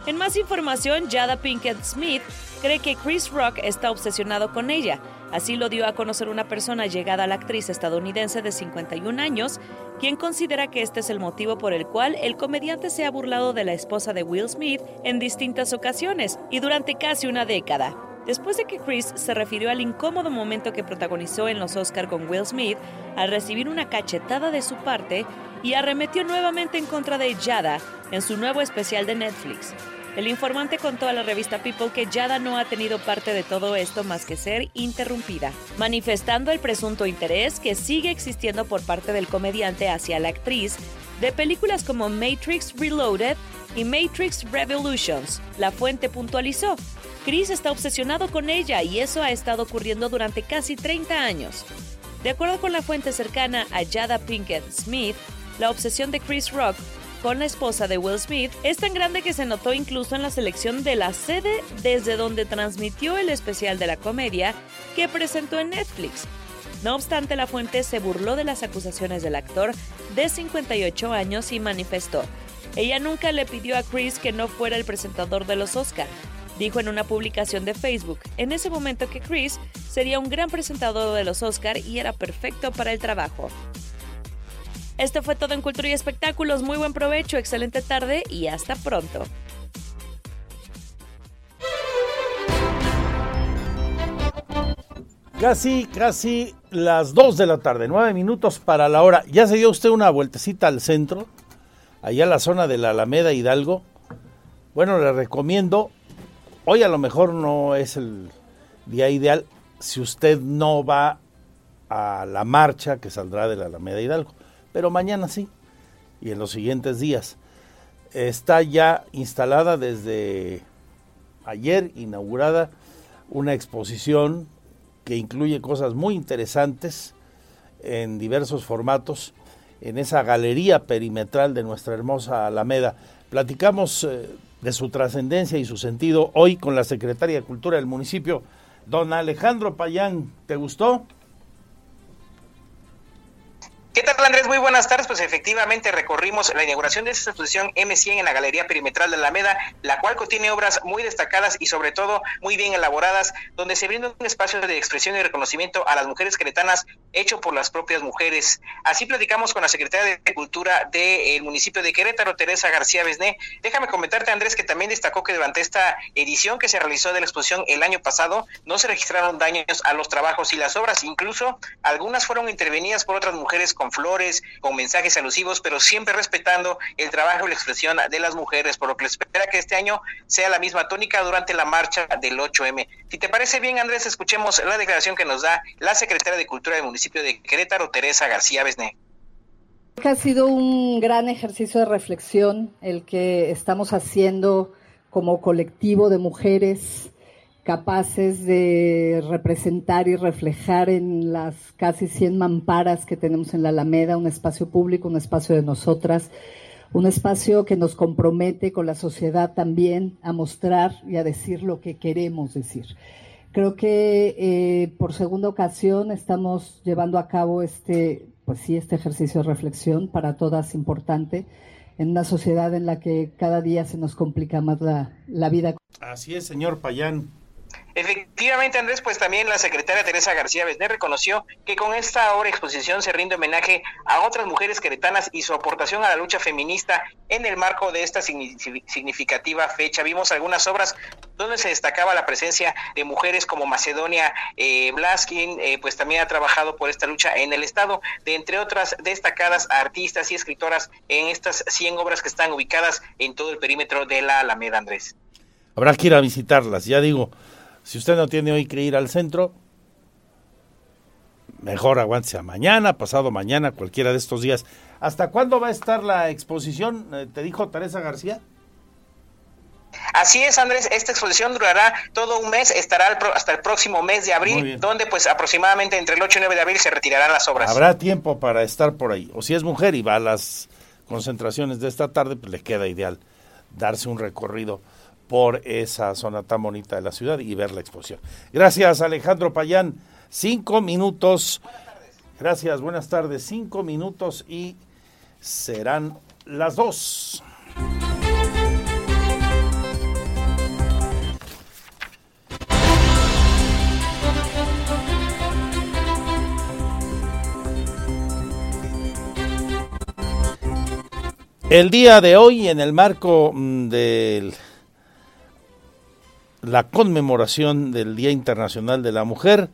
En más información, Jada Pinkett Smith cree que Chris Rock está obsesionado con ella. Así lo dio a conocer una persona llegada a la actriz estadounidense de 51 años, quien considera que este es el motivo por el cual el comediante se ha burlado de la esposa de Will Smith en distintas ocasiones y durante casi una década. Después de que Chris se refirió al incómodo momento que protagonizó en los Oscar con Will Smith al recibir una cachetada de su parte y arremetió nuevamente en contra de Jada en su nuevo especial de Netflix. El informante contó a la revista People que Jada no ha tenido parte de todo esto más que ser interrumpida, manifestando el presunto interés que sigue existiendo por parte del comediante hacia la actriz de películas como Matrix Reloaded y Matrix Revolutions. La fuente puntualizó, Chris está obsesionado con ella y eso ha estado ocurriendo durante casi 30 años. De acuerdo con la fuente cercana a Jada Pinkett Smith, la obsesión de Chris Rock con la esposa de Will Smith es tan grande que se notó incluso en la selección de la sede desde donde transmitió el especial de la comedia que presentó en Netflix. No obstante, la fuente se burló de las acusaciones del actor de 58 años y manifestó, ella nunca le pidió a Chris que no fuera el presentador de los Oscar, dijo en una publicación de Facebook en ese momento que Chris sería un gran presentador de los Oscar y era perfecto para el trabajo. Esto fue todo en Cultura y Espectáculos. Muy buen provecho, excelente tarde y hasta pronto. Casi, casi las 2 de la tarde, 9 minutos para la hora. ¿Ya se dio usted una vueltecita al centro? Allá en la zona de la Alameda Hidalgo. Bueno, le recomiendo Hoy a lo mejor no es el día ideal si usted no va a la marcha que saldrá de la Alameda Hidalgo, pero mañana sí, y en los siguientes días. Está ya instalada desde ayer, inaugurada, una exposición que incluye cosas muy interesantes en diversos formatos en esa galería perimetral de nuestra hermosa Alameda. Platicamos eh, de su trascendencia y su sentido hoy con la secretaria de Cultura del municipio, don Alejandro Payán. ¿Te gustó? Tal Andrés? Muy buenas tardes. Pues efectivamente recorrimos la inauguración de esta exposición M100 en la Galería Perimetral de Alameda, la cual contiene obras muy destacadas y sobre todo muy bien elaboradas, donde se brinda un espacio de expresión y reconocimiento a las mujeres queretanas hecho por las propias mujeres. Así platicamos con la secretaria de Cultura del municipio de Querétaro, Teresa García Besné. Déjame comentarte Andrés que también destacó que durante esta edición que se realizó de la exposición el año pasado no se registraron daños a los trabajos y las obras, incluso algunas fueron intervenidas por otras mujeres con flores, con mensajes alusivos, pero siempre respetando el trabajo y la expresión de las mujeres, por lo que espera que este año sea la misma tónica durante la marcha del 8M. Si te parece bien, Andrés, escuchemos la declaración que nos da la secretaria de Cultura del municipio de Querétaro, Teresa García Besné. Ha sido un gran ejercicio de reflexión el que estamos haciendo como colectivo de mujeres capaces de representar y reflejar en las casi 100 mamparas que tenemos en la Alameda un espacio público, un espacio de nosotras, un espacio que nos compromete con la sociedad también a mostrar y a decir lo que queremos decir. Creo que eh, por segunda ocasión estamos llevando a cabo este, pues sí, este ejercicio de reflexión para todas importante en una sociedad en la que cada día se nos complica más la, la vida. Así es, señor Payán. Efectivamente, Andrés, pues también la secretaria Teresa García Besné reconoció que con esta obra exposición se rinde homenaje a otras mujeres queretanas y su aportación a la lucha feminista en el marco de esta significativa fecha. Vimos algunas obras donde se destacaba la presencia de mujeres como Macedonia eh, Blaskin, eh, pues también ha trabajado por esta lucha en el Estado, de entre otras destacadas artistas y escritoras en estas 100 obras que están ubicadas en todo el perímetro de la Alameda, Andrés. Habrá que ir a visitarlas, ya digo si usted no tiene hoy que ir al centro, mejor aguántese a mañana, pasado mañana, cualquiera de estos días. ¿Hasta cuándo va a estar la exposición? Eh, ¿Te dijo Teresa García? Así es, Andrés, esta exposición durará todo un mes, estará hasta el próximo mes de abril, donde pues aproximadamente entre el 8 y 9 de abril se retirarán las obras. Habrá tiempo para estar por ahí. O si es mujer y va a las concentraciones de esta tarde, pues le queda ideal darse un recorrido por esa zona tan bonita de la ciudad y ver la exposición. Gracias, Alejandro Payán. Cinco minutos. Gracias, buenas tardes. Cinco minutos y serán las dos. El día de hoy, en el marco mm, del la conmemoración del Día Internacional de la Mujer.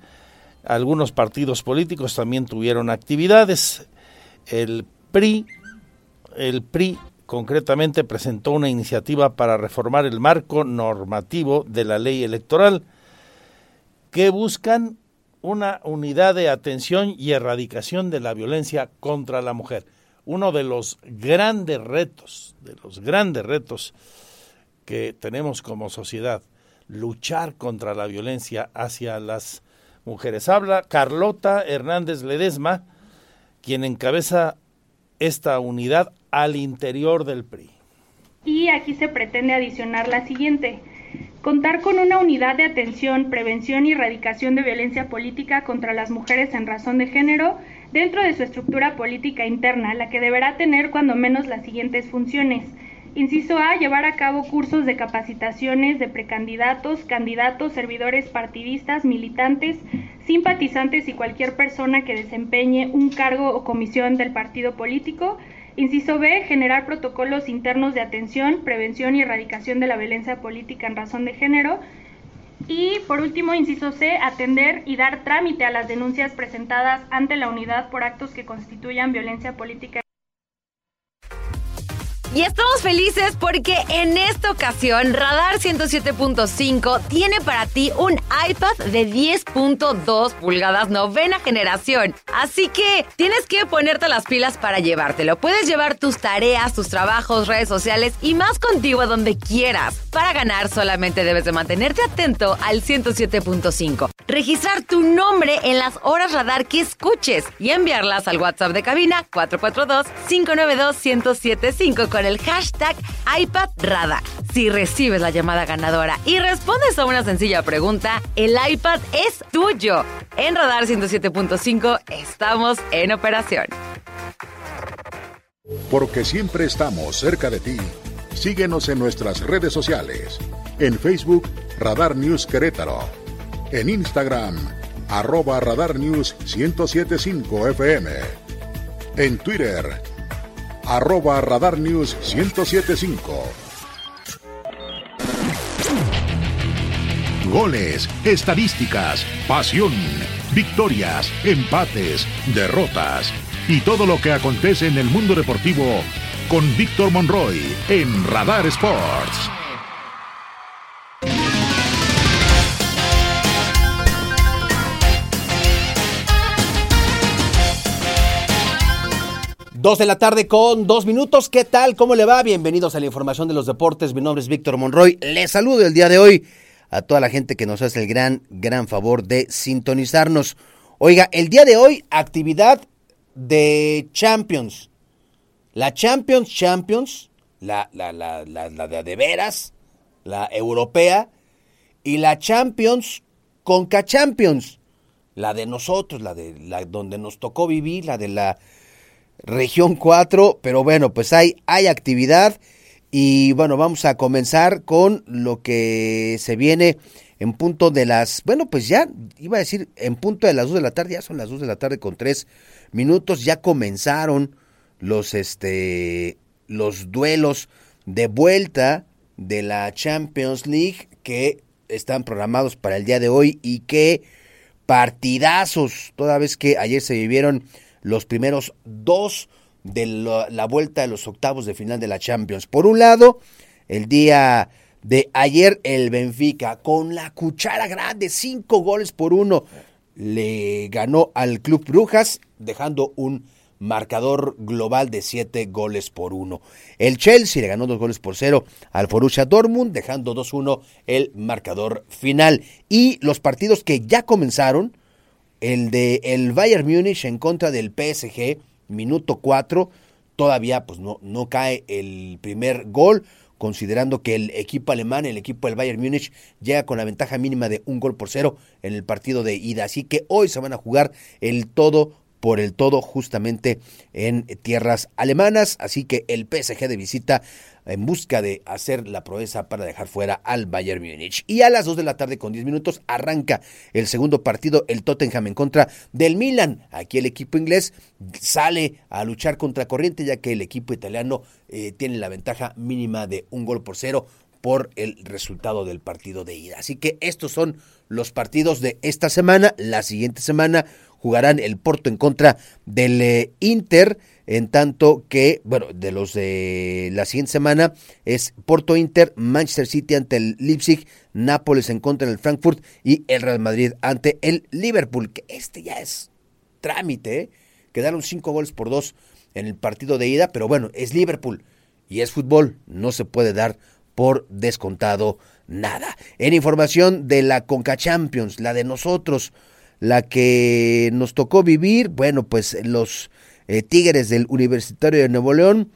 Algunos partidos políticos también tuvieron actividades. El PRI, el PRI concretamente presentó una iniciativa para reformar el marco normativo de la ley electoral que buscan una unidad de atención y erradicación de la violencia contra la mujer. Uno de los grandes retos, de los grandes retos que tenemos como sociedad luchar contra la violencia hacia las mujeres. Habla Carlota Hernández Ledesma, quien encabeza esta unidad al interior del PRI. Y aquí se pretende adicionar la siguiente. Contar con una unidad de atención, prevención y erradicación de violencia política contra las mujeres en razón de género dentro de su estructura política interna, la que deberá tener cuando menos las siguientes funciones Inciso A, llevar a cabo cursos de capacitaciones de precandidatos, candidatos, servidores partidistas, militantes, simpatizantes y cualquier persona que desempeñe un cargo o comisión del partido político. Inciso B, generar protocolos internos de atención, prevención y erradicación de la violencia política en razón de género. Y por último, inciso C, atender y dar trámite a las denuncias presentadas ante la unidad por actos que constituyan violencia política. Y estamos felices porque en esta ocasión Radar 107.5 tiene para ti un iPad de 10.2 pulgadas novena generación. Así que tienes que ponerte las pilas para llevártelo. Puedes llevar tus tareas, tus trabajos, redes sociales y más contigo a donde quieras. Para ganar solamente debes de mantenerte atento al 107.5. Registrar tu nombre en las horas radar que escuches y enviarlas al WhatsApp de cabina 442 592 1075 con el hashtag iPadRadar. Si recibes la llamada ganadora y respondes a una sencilla pregunta, el iPad es tuyo. En Radar 107.5 estamos en operación. Porque siempre estamos cerca de ti. Síguenos en nuestras redes sociales. En Facebook, Radar News Querétaro. En Instagram, arroba Radar News 1075 FM. En Twitter, arroba Radar News 1075. Goles, estadísticas, pasión, victorias, empates, derrotas y todo lo que acontece en el mundo deportivo con Víctor Monroy en Radar Sports. Dos de la tarde con dos minutos. ¿Qué tal? ¿Cómo le va? Bienvenidos a la información de los deportes. Mi nombre es Víctor Monroy. Les saludo el día de hoy a toda la gente que nos hace el gran, gran favor de sintonizarnos. Oiga, el día de hoy, actividad de Champions. La Champions, Champions, la, la, la, la, de, de veras, la europea, y la Champions Conca Champions, la de nosotros, la de la donde nos tocó vivir, la de la región 4, pero bueno, pues hay, hay actividad y bueno, vamos a comenzar con lo que se viene en punto de las, bueno, pues ya iba a decir en punto de las 2 de la tarde, ya son las 2 de la tarde con 3 minutos, ya comenzaron los este los duelos de vuelta de la Champions League que están programados para el día de hoy y que partidazos, toda vez que ayer se vivieron los primeros dos de la, vuelta de los octavos de final de la Champions. Por un lado, el día de ayer el Benfica con la cuchara grande, cinco goles por uno, le ganó al Club Brujas, dejando un marcador global de siete goles por uno. El Chelsea le ganó dos goles por cero al Borussia Dortmund, dejando 2-1 el marcador final. Y los partidos que ya comenzaron, el de el Bayern Múnich en contra del PSG, minuto 4, todavía pues no, no cae el primer gol, considerando que el equipo alemán, el equipo del Bayern Múnich, llega con la ventaja mínima de un gol por cero en el partido de ida. Así que hoy se van a jugar el todo por el todo justamente en tierras alemanas. Así que el PSG de visita en busca de hacer la proeza para dejar fuera al Bayern Múnich. Y a las 2 de la tarde con 10 minutos arranca el segundo partido, el Tottenham en contra del Milan. Aquí el equipo inglés sale a luchar contra corriente ya que el equipo italiano eh, tiene la ventaja mínima de un gol por cero por el resultado del partido de ida. Así que estos son los partidos de esta semana. La siguiente semana jugarán el Porto en contra del eh, Inter en tanto que, bueno, de los de la siguiente semana es Porto Inter, Manchester City ante el Leipzig, Nápoles en contra del Frankfurt y el Real Madrid ante el Liverpool, que este ya es trámite, ¿eh? quedaron cinco goles por dos en el partido de ida, pero bueno, es Liverpool y es fútbol, no se puede dar por descontado nada. En información de la Conca Champions, la de nosotros, la que nos tocó vivir, bueno, pues los eh, Tigres del Universitario de Nuevo León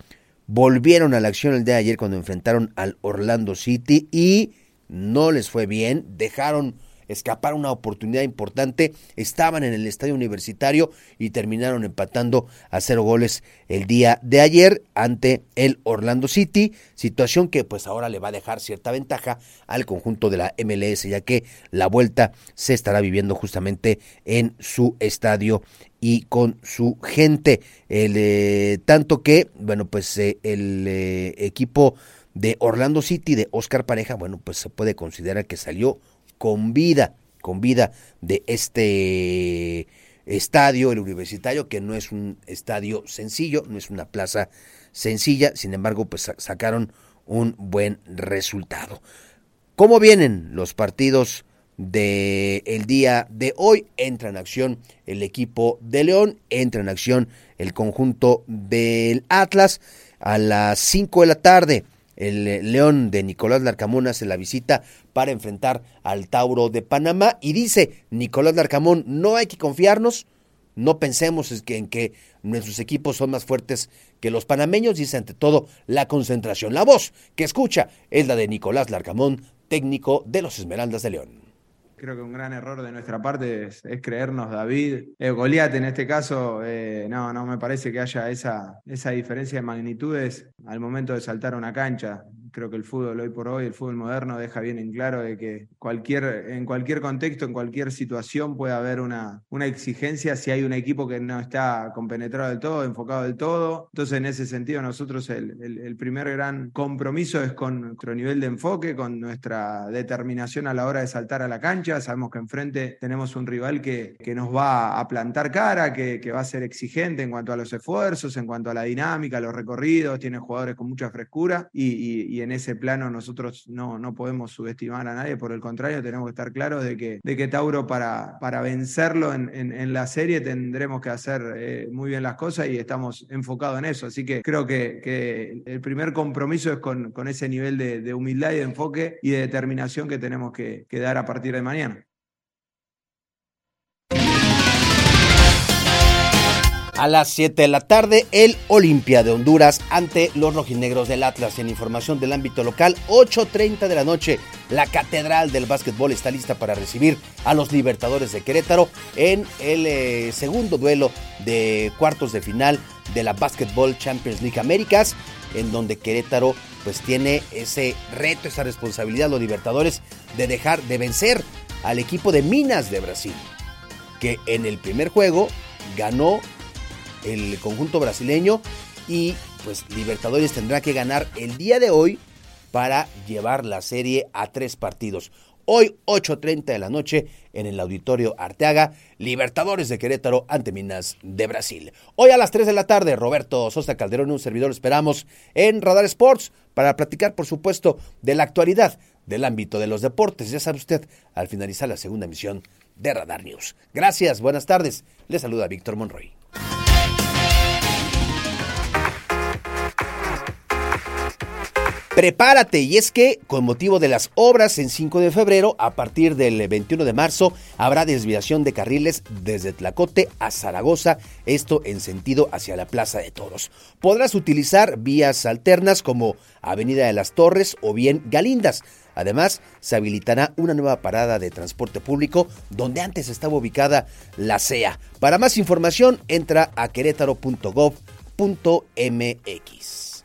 volvieron a la acción el día de ayer cuando enfrentaron al Orlando City y no les fue bien, dejaron escapar una oportunidad importante, estaban en el estadio universitario y terminaron empatando a cero goles el día de ayer ante el Orlando City, situación que pues ahora le va a dejar cierta ventaja al conjunto de la MLS, ya que la vuelta se estará viviendo justamente en su estadio y con su gente. El, eh, tanto que, bueno, pues eh, el eh, equipo de Orlando City de Oscar Pareja, bueno, pues se puede considerar que salió con vida, con vida de este estadio, el universitario, que no es un estadio sencillo, no es una plaza sencilla, sin embargo, pues sacaron un buen resultado. ¿Cómo vienen los partidos del el día de hoy? Entra en acción el equipo de León, entra en acción el conjunto del Atlas a las 5 de la tarde. El eh, León de Nicolás Larcamón hace la visita para enfrentar al Tauro de Panamá y dice Nicolás Larcamón, no hay que confiarnos, no pensemos en que nuestros equipos son más fuertes que los panameños, dice ante todo la concentración. La voz que escucha es la de Nicolás Larcamón, técnico de los Esmeraldas de León creo que un gran error de nuestra parte es, creernos David. Eh, Goliat en este caso, eh, no, no me parece que haya esa, esa diferencia de magnitudes al momento de saltar una cancha creo que el fútbol hoy por hoy, el fútbol moderno, deja bien en claro de que cualquier, en cualquier contexto, en cualquier situación puede haber una, una exigencia si hay un equipo que no está compenetrado del todo, enfocado del todo. Entonces, en ese sentido, nosotros el, el, primer gran compromiso es con nuestro nivel de enfoque, con nuestra determinación a la hora de saltar a la cancha. Sabemos que enfrente tenemos un rival que, que nos va a plantar cara, que, que va a ser exigente en cuanto a los esfuerzos, en cuanto a la dinámica, los recorridos, tiene jugadores con mucha frescura y, y en ese plano nosotros no, no podemos subestimar a nadie, por el contrario, tenemos que estar claros de que, de que Tauro para, para vencerlo en, en, la serie tendremos que hacer eh, muy bien las cosas y estamos enfocados en eso. Así que creo que, que el primer compromiso es con, con ese nivel de, humildad y de enfoque y de determinación que tenemos que, que dar a partir de mañana. A las 7 de la tarde, el Olimpia de Honduras ante los rojinegros del Atlas. En información del ámbito local, 8.30 de la noche, la Catedral del Básquetbol está lista para recibir a los Libertadores de Querétaro en el eh, segundo duelo de cuartos de final de la Basketball Champions League Américas, en donde Querétaro pues tiene ese reto, esa responsabilidad, los Libertadores, de dejar de vencer al equipo de Minas de Brasil, que en el primer juego ganó el conjunto brasileño y pues Libertadores tendrá que ganar el día de hoy para llevar la serie a tres partidos. Hoy 8.30 de la noche en el Auditorio Arteaga, Libertadores de Querétaro ante Minas de Brasil. Hoy a las 3 de la tarde, Roberto Sosa Calderón un servidor esperamos en Radar Sports para platicar, por supuesto, de la actualidad del ámbito de los deportes. Ya sabe usted, al finalizar la segunda emisión de Radar News. Gracias, buenas tardes. Le saluda Víctor Monroy. Prepárate, y es que con motivo de las obras en 5 de febrero, a partir del 21 de marzo, habrá desviación de carriles desde Tlacote a Zaragoza, esto en sentido hacia la Plaza de Toros. Podrás utilizar vías alternas como Avenida de las Torres o bien Galindas. Además, se habilitará una nueva parada de transporte público donde antes estaba ubicada la CEA. Para más información, entra a querétaro.gov.mx.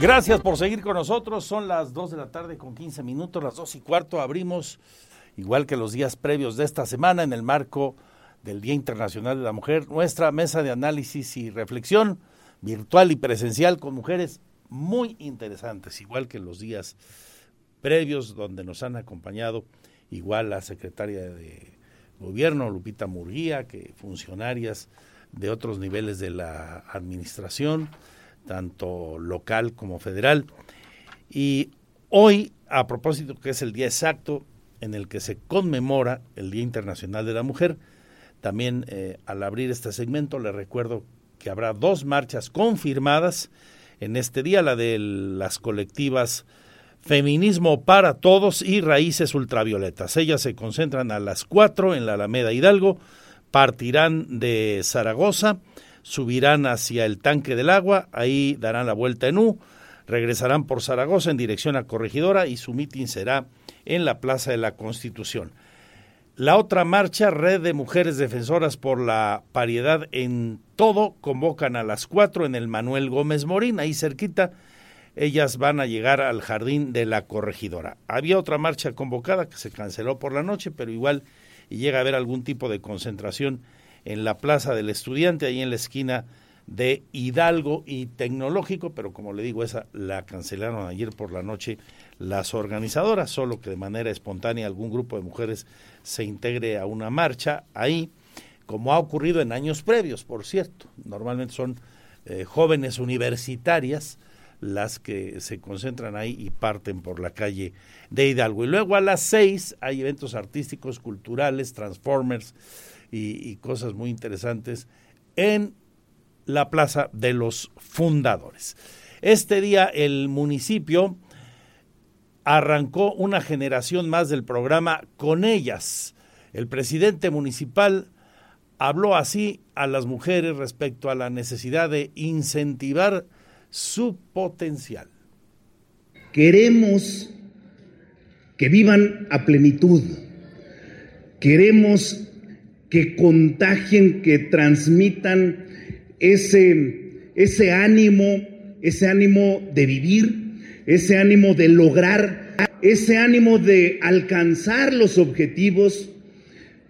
Gracias por seguir con nosotros. Son las 2 de la tarde con 15 minutos, las 2 y cuarto. Abrimos, igual que los días previos de esta semana, en el marco del Día Internacional de la Mujer, nuestra mesa de análisis y reflexión virtual y presencial con mujeres muy interesantes, igual que los días previos donde nos han acompañado igual la secretaria de gobierno, Lupita Murguía, que funcionarias de otros niveles de la administración tanto local como federal. Y hoy, a propósito que es el día exacto en el que se conmemora el Día Internacional de la Mujer, también eh, al abrir este segmento le recuerdo que habrá dos marchas confirmadas en este día, la de las colectivas Feminismo para Todos y Raíces Ultravioletas. Ellas se concentran a las cuatro en la Alameda Hidalgo, partirán de Zaragoza, subirán hacia el tanque del agua, ahí darán la vuelta en U, regresarán por Zaragoza en dirección a Corregidora y su mitin será en la Plaza de la Constitución. La otra marcha, Red de Mujeres Defensoras por la Paridad en Todo, convocan a las cuatro en el Manuel Gómez Morín, ahí cerquita. Ellas van a llegar al jardín de la corregidora. Había otra marcha convocada que se canceló por la noche, pero igual llega a haber algún tipo de concentración en la Plaza del Estudiante, ahí en la esquina de Hidalgo y Tecnológico, pero como le digo, esa la cancelaron ayer por la noche las organizadoras, solo que de manera espontánea algún grupo de mujeres se integre a una marcha ahí, como ha ocurrido en años previos, por cierto. Normalmente son eh, jóvenes universitarias las que se concentran ahí y parten por la calle de Hidalgo. Y luego a las seis hay eventos artísticos, culturales, transformers y, cosas muy interesantes en la Plaza de los Fundadores. Este día el municipio arrancó una generación más del programa Con ellas. El presidente municipal habló así a las mujeres respecto a la necesidad de incentivar su potencial. Queremos que vivan a plenitud. Queremos que contagien, que transmitan ese, ese ánimo, ese ánimo de vivir, ese ánimo de lograr, ese ánimo de alcanzar los objetivos,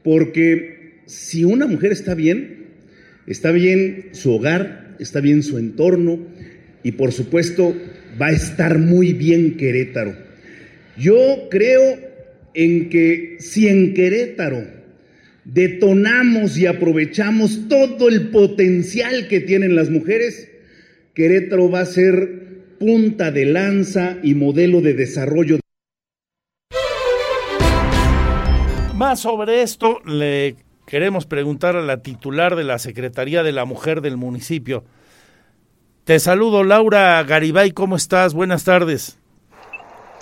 porque si una mujer está bien, está bien su hogar, está bien su entorno y por supuesto va a estar muy bien Querétaro. Yo creo en que si en Querétaro detonamos y aprovechamos todo el potencial que tienen las mujeres, Querétaro va a ser punta de lanza y modelo de desarrollo. Más sobre esto le queremos preguntar a la titular de la Secretaría de la Mujer del municipio. Te saludo, Laura Garibay, ¿cómo estás? Buenas tardes.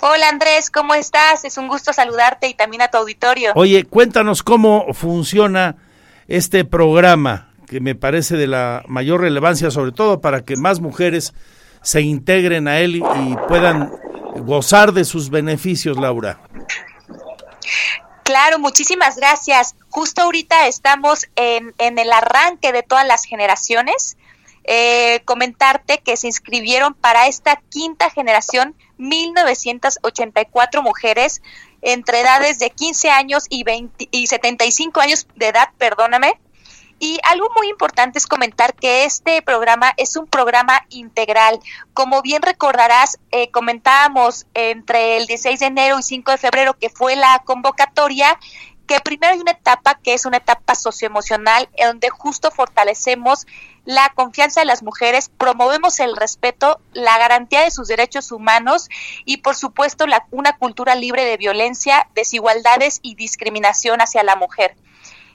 Hola Andrés, ¿cómo estás? Es un gusto saludarte y también a tu auditorio. Oye, cuéntanos cómo funciona este programa, que me parece de la mayor relevancia, sobre todo para que más mujeres se integren a él y, puedan gozar de sus beneficios, Laura. Claro, muchísimas gracias. Justo ahorita estamos en, en el arranque de todas las generaciones. Eh, comentarte que se inscribieron para esta quinta generación 1984 mujeres entre edades de 15 años y, 20, y 75 años de edad, perdóname. Y algo muy importante es comentar que este programa es un programa integral. Como bien recordarás, eh, comentábamos entre el 16 de enero y 5 de febrero que fue la convocatoria que primero hay una etapa que es una etapa socioemocional, en donde justo fortalecemos la confianza de las mujeres, promovemos el respeto, la garantía de sus derechos humanos y, por supuesto, la, una cultura libre de violencia, desigualdades y discriminación hacia la mujer.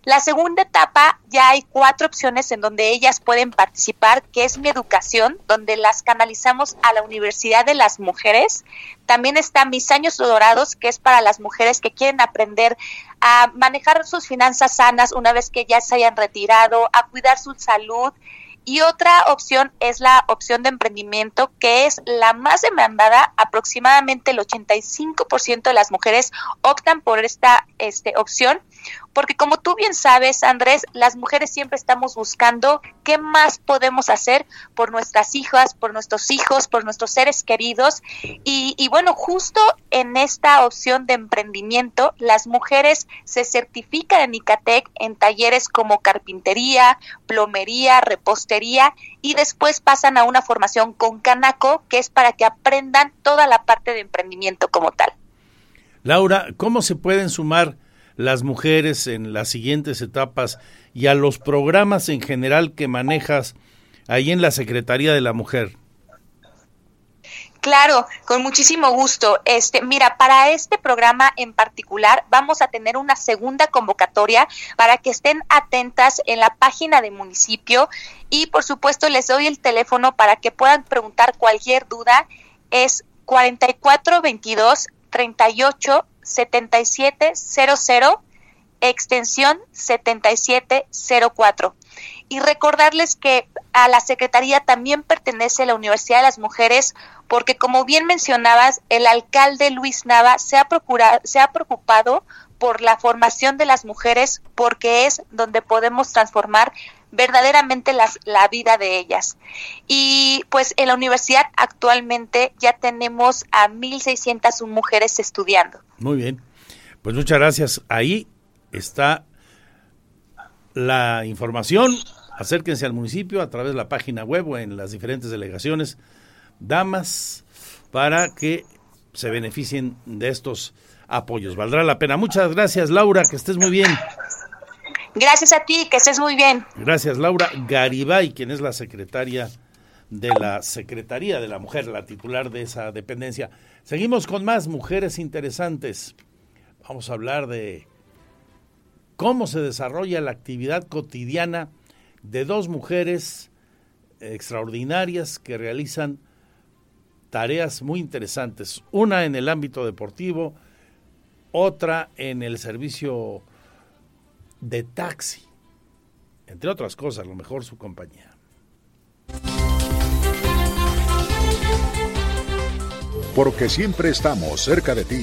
La segunda etapa ya hay cuatro opciones en donde ellas pueden participar, que es mi educación, donde las canalizamos a la Universidad de las Mujeres. También está Mis Años Dorados, que es para las mujeres que quieren aprender a manejar sus finanzas sanas una vez que ya se hayan retirado, a cuidar su salud. Y otra opción es la opción de emprendimiento, que es la más demandada. Aproximadamente el 85% de las mujeres optan por esta este, opción porque como tú bien sabes, Andrés, las mujeres siempre estamos buscando qué más podemos hacer por nuestras hijas, por nuestros hijos, por nuestros seres queridos. Y, y bueno, justo en esta opción de emprendimiento, las mujeres se certifican en ICATEC en talleres como carpintería, plomería, repostería y después pasan a una formación con Canaco, que es para que aprendan toda la parte de emprendimiento como tal. Laura, ¿cómo se pueden sumar las mujeres en las siguientes etapas y a los programas en general que manejas ahí en la Secretaría de la Mujer? Claro, con muchísimo gusto. Este, mira, para este programa en particular vamos a tener una segunda convocatoria para que estén atentas en la página de municipio y por supuesto les doy el teléfono para que puedan preguntar cualquier duda. Es 4422 38 7700 extensión 7704. Y recordarles que a la Secretaría también pertenece la Universidad de las Mujeres, porque como bien mencionabas, el alcalde Luis Nava se ha, procurado, se ha preocupado por la formación de las mujeres, porque es donde podemos transformar verdaderamente la vida de ellas. Y pues en la universidad actualmente ya tenemos a 1.601 mujeres estudiando. Muy bien, pues muchas gracias. Ahí está la información. Acérquense al municipio a través de la página web o en las diferentes delegaciones. Damas, para que se beneficien de estos apoyos. Valdrá la pena. Muchas gracias, Laura, que estés muy bien. Gracias a ti, que estés muy bien. Gracias, Laura Garibay, quien es la secretaria de la Secretaría de la Mujer, la titular de esa dependencia. Seguimos con más mujeres interesantes. Vamos a hablar de cómo se desarrolla la actividad cotidiana de dos mujeres extraordinarias que realizan tareas muy interesantes. Una en el ámbito deportivo, otra en el servicio de taxi. Entre otras cosas, a lo mejor su compañía. Porque siempre estamos cerca de ti.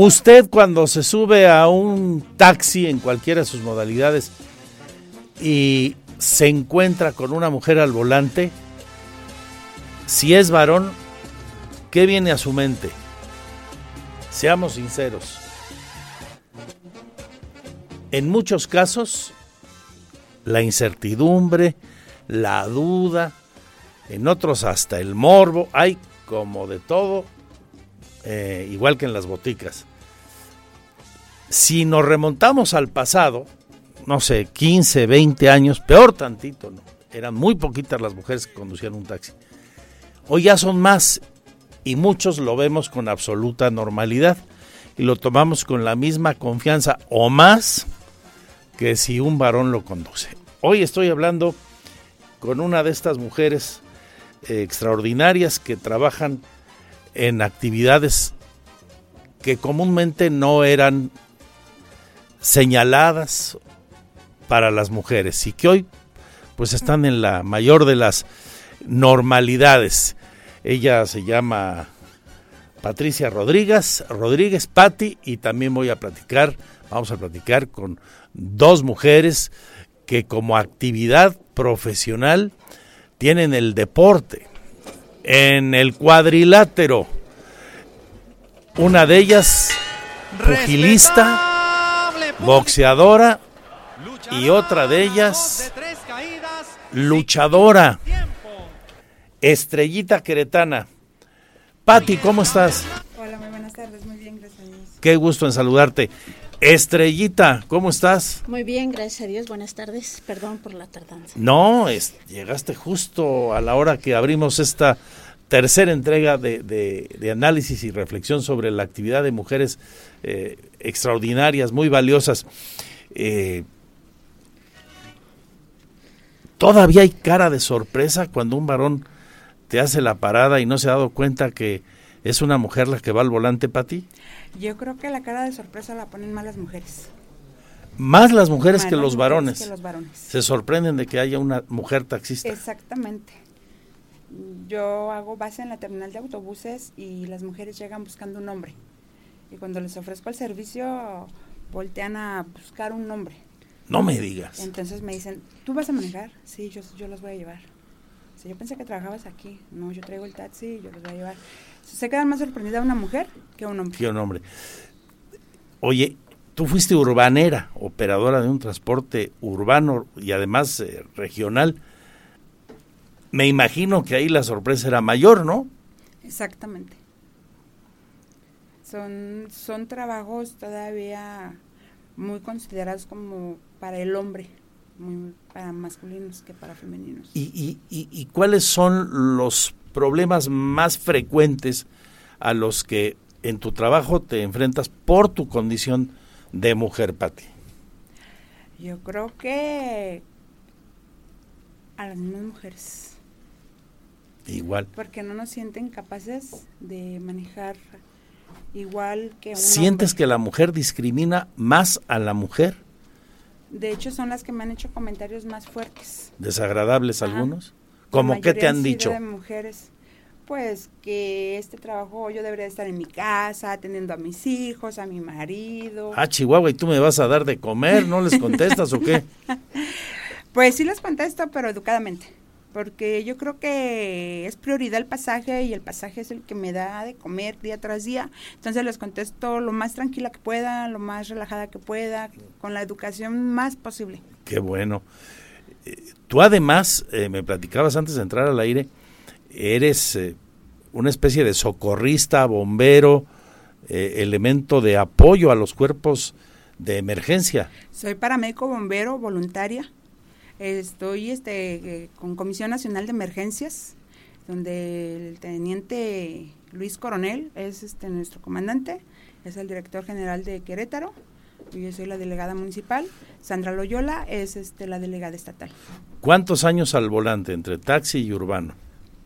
Usted cuando se sube a un taxi en cualquiera de sus modalidades y se encuentra con una mujer al volante, si es varón, ¿qué viene a su mente? Seamos sinceros. En muchos casos, la incertidumbre, la duda, en otros hasta el morbo, hay como de todo, eh, igual que en las boticas. Si nos remontamos al pasado, no sé, 15, 20 años, peor tantito, ¿no? Eran muy poquitas las mujeres que conducían un taxi. Hoy ya son más y muchos lo vemos con absoluta normalidad y lo tomamos con la misma confianza o más que si un varón lo conduce. Hoy estoy hablando con una de estas mujeres eh, extraordinarias que trabajan en actividades que comúnmente no eran señaladas para las mujeres y que hoy pues están en la mayor de las normalidades. Ella se llama Patricia Rodríguez, Rodríguez Patti y también voy a platicar, vamos a platicar con dos mujeres que como actividad profesional tienen el deporte en el cuadrilátero. Una de ellas pugilista, boxeadora y otra de ellas luchadora, estrellita queretana. Patti, ¿cómo estás? Hola, muy buenas tardes, muy bien, gracias a Dios. Qué gusto en saludarte. Estrellita, ¿cómo estás? Muy bien, gracias a Dios, buenas tardes, perdón por la tardanza. No, es, llegaste justo a la hora que abrimos esta tercera entrega de, de, de análisis y reflexión sobre la actividad de mujeres eh, extraordinarias, muy valiosas. Eh, Todavía hay cara de sorpresa cuando un varón te hace la parada y no se ha dado cuenta que es una mujer la que va al volante para ti. Yo creo que la cara de sorpresa la ponen más las mujeres. Más las mujeres, Más que, las los mujeres varones. que los varones. Se sorprenden de que haya una mujer taxista. Exactamente. Yo hago base en la terminal de autobuses y las mujeres llegan buscando un hombre. Y cuando les ofrezco el servicio, voltean a buscar un hombre. No me digas. Entonces me dicen, ¿tú vas a manejar? Sí, yo, yo los voy a llevar. O sea, yo pensé que trabajabas aquí. No, yo traigo el taxi, yo los voy a llevar. Se quedan más sorprendida una mujer que un hombre. Qué nombre. Oye, tú fuiste urbanera, operadora de un transporte urbano y además eh, regional. Me imagino que ahí la sorpresa era mayor, ¿no? Exactamente. Son, son trabajos todavía muy considerados como para el hombre, muy para masculinos que para femeninos. ¿Y, y, y, y cuáles son los problemas más frecuentes a los que en tu trabajo te enfrentas por tu condición de mujer, Pati? Yo creo que a las mismas mujeres. Igual. Porque no nos sienten capaces de manejar igual que un ¿Sientes hombre. que la mujer discrimina más a la mujer? De hecho, son las que me han hecho comentarios más fuertes. ¿Desagradables Ajá. algunos? ¿Cómo qué te han dicho? de mujeres, pues que este trabajo yo debería estar en mi casa, atendiendo a mis hijos, a mi marido. Ah, Chihuahua, ¿y tú me vas a dar de comer? ¿No les contestas o qué? Pues sí les contesto, pero educadamente. porque yo creo que es prioridad el pasaje y el pasaje es el que me da de comer día tras día. Entonces les contesto lo más tranquila que pueda, lo más relajada que pueda, con la educación más posible. Qué bueno. Tú además, eh, me platicabas antes de entrar al aire, eres eh, una especie de socorrista, bombero, eh, elemento de apoyo a los cuerpos de emergencia. Soy paramédico bombero voluntaria. Estoy este, con Comisión Nacional de Emergencias, donde el teniente Luis Coronel es este, nuestro comandante, es el director general de Querétaro. Yo soy la delegada municipal. Sandra Loyola es este, la delegada estatal. ¿Cuántos años al volante entre taxi y urbano?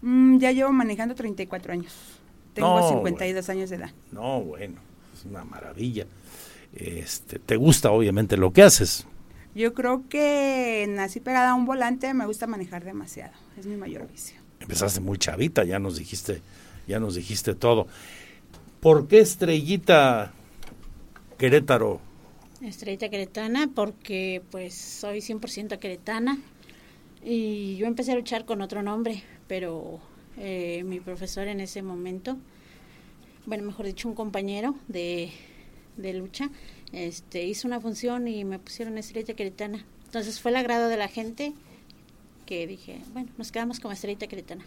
Mm, ya llevo manejando 34 años. Tengo No, 52 años de edad. No, bueno, es una maravilla. Este, te gusta obviamente lo que haces. Yo creo que nací pegada a un volante, me gusta manejar demasiado. Es mi mayor vicio. Empezaste muy chavita, ya nos dijiste, ya nos dijiste todo. ¿Por qué Estrellita Querétaro? Estrellita queretana porque pues soy 100% queretana y yo empecé a luchar con otro nombre, pero eh, mi profesor en ese momento, bueno, mejor dicho, un compañero de, de lucha, este, hizo una función y me pusieron Estrellita queretana. Entonces fue el agrado de la gente que dije, bueno, nos quedamos como Estrellita queretana.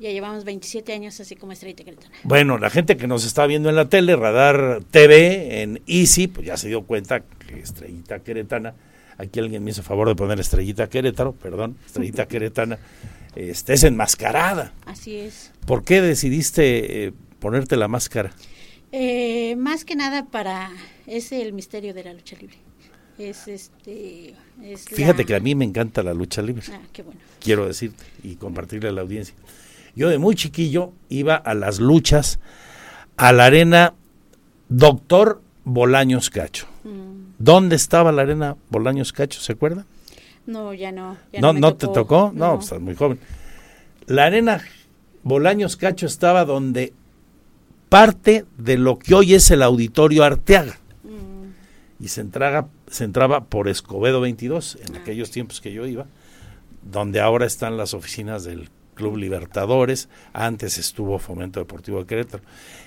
Ya llevamos 27 años así como Estrellita queretana. Bueno, la gente que nos está viendo en la tele, Radar TV, en Easy, pues ya se dio cuenta que Estrellita Queretana, aquí alguien me hizo favor de poner Estrellita Querétaro, perdón, Estrellita Queretana, este, es enmascarada. Así es. ¿Por qué decidiste eh, ponerte la máscara? Eh, más que nada para es el misterio de la lucha libre. Es este es Fíjate la- que a mí me encanta la lucha libre. Ah, qué bueno. Quiero decirte y compartirle a la audiencia. Yo de muy chiquillo iba a las luchas a la arena Doctor Bolaños Cacho. Mm. ¿Dónde estaba la arena Bolaños Cacho? ¿Se acuerda? No, ya no. ya ¿No, no te tocó? No, No. estás muy joven. La arena Bolaños Cacho estaba donde parte de lo que hoy es el auditorio Arteaga. Y se, entraga- se entraba por Escobedo 22, en aquellos tiempos que yo iba, donde ahora están las oficinas del Club Libertadores, antes estuvo Fomento Deportivo de Querétaro,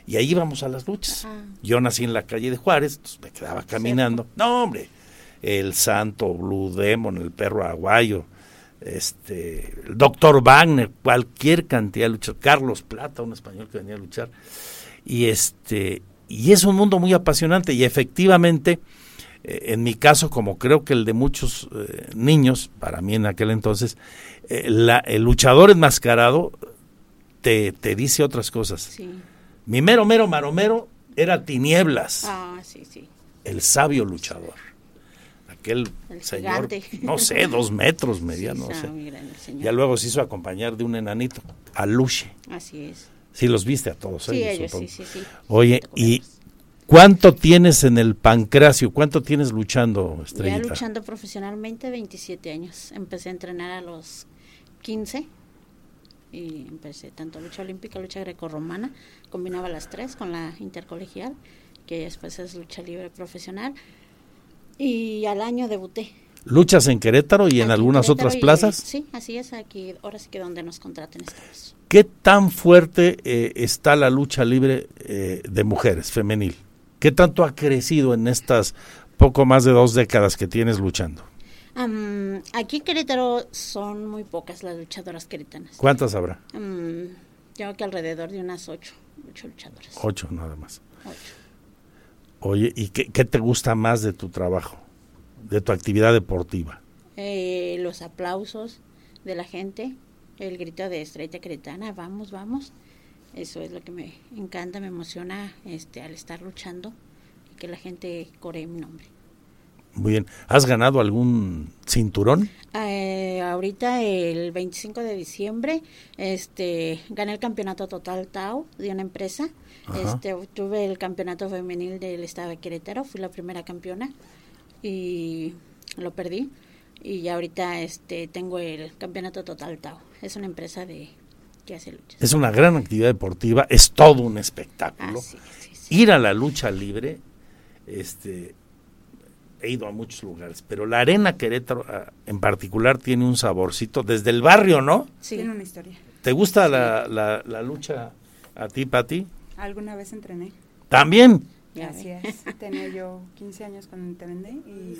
y ahí íbamos a las luchas. Yo nací en la calle de Juárez, entonces me quedaba caminando. No, hombre, el Santo, Blue Demon, el Perro Aguayo, este, el Doctor Wagner, cualquier cantidad de luchas, Carlos Plata, un español que venía a luchar, y este, y es un mundo muy apasionante, y efectivamente, en mi caso, como creo que el de muchos eh, niños, para mí en aquel entonces, eh, la- el luchador enmascarado te, te dice otras cosas. Sí. Mi mero, mero, maromero era Tinieblas, Ah, sí, sí. el sabio luchador. Aquel El señor, gigante. no sé, dos metros medía, no sé. Ya luego se hizo acompañar de un enanito, a Luche. Así es. Sí, los viste a todos Sí, ellos, ellos, sí, sí, sí. Oye, ¿y cuánto tienes en el pancracio? ¿Cuánto tienes luchando, Ya Estrellita? luchando profesionalmente 27 años. Empecé a entrenar a los 15 y empecé tanto lucha olímpica, lucha grecorromana, combinaba las tres con la intercolegial, que después es lucha libre profesional. Y al año debuté. ¿Luchas en Querétaro y en algunas Querétaro otras y- plazas? sí, así es, aquí, ahora sí que donde nos contraten estamos. ¿Qué tan fuerte eh, está la lucha libre eh, de mujeres, femenil? ¿Qué tanto ha crecido en estas poco más de dos décadas que tienes luchando? Aquí en Querétaro son muy pocas las luchadoras queretanas. ¿Cuántas habrá? Yo creo que alrededor de unas ocho, ocho luchadoras. Ocho nada más. Ocho. Oye, ¿y qué, qué te gusta más de tu trabajo, de tu actividad deportiva? Eh, los aplausos de la gente, el grito de estrella queretana, vamos, vamos. Eso es lo que me encanta, me emociona este, al estar luchando y que la gente coree mi nombre. Muy bien. ¿Has ganado algún cinturón? Eh, ahorita el 25 de diciembre este gané el campeonato total Tao de una empresa. Ajá. Este obtuve el campeonato femenil del estado de Querétaro, fui la primera campeona y lo perdí y ya ahorita este tengo el campeonato total Tao. Es una empresa de que hace luchas. Es una gran actividad deportiva, es todo un espectáculo. Ah, sí, sí, Ir a la lucha libre, este, he ido a muchos lugares, pero la arena Querétaro ah, en particular tiene un saborcito desde el barrio, ¿no? Sí. Tiene una historia. ¿Te gusta la, la, la lucha a ti, Pati? Alguna vez entrené. ¿También? Así es. Tenía yo 15 años cuando entrené y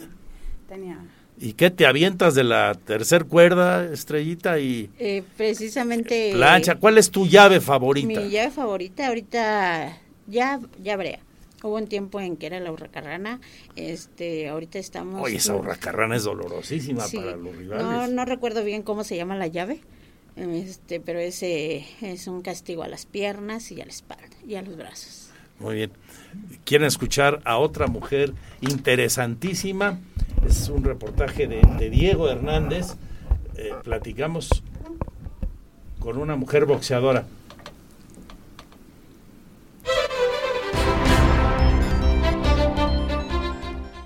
tenía... ¿Y qué te avientas de la tercer cuerda, estrellita y Eh, precisamente... plancha? ¿Cuál es tu llave favorita? Mi llave favorita ahorita ya ya brea. Hubo un tiempo en que era la hurracarrana, este, ahorita estamos... Oye, esa hurracarrana es dolorosísima Sí. para los rivales. No, no recuerdo bien cómo se llama la llave, este, pero ese es un castigo a las piernas y a la espalda y a los brazos. Muy bien. ¿Quieren escuchar a otra mujer interesantísima? Es un reportaje de, de Diego Hernández. Eh, platicamos con una mujer boxeadora.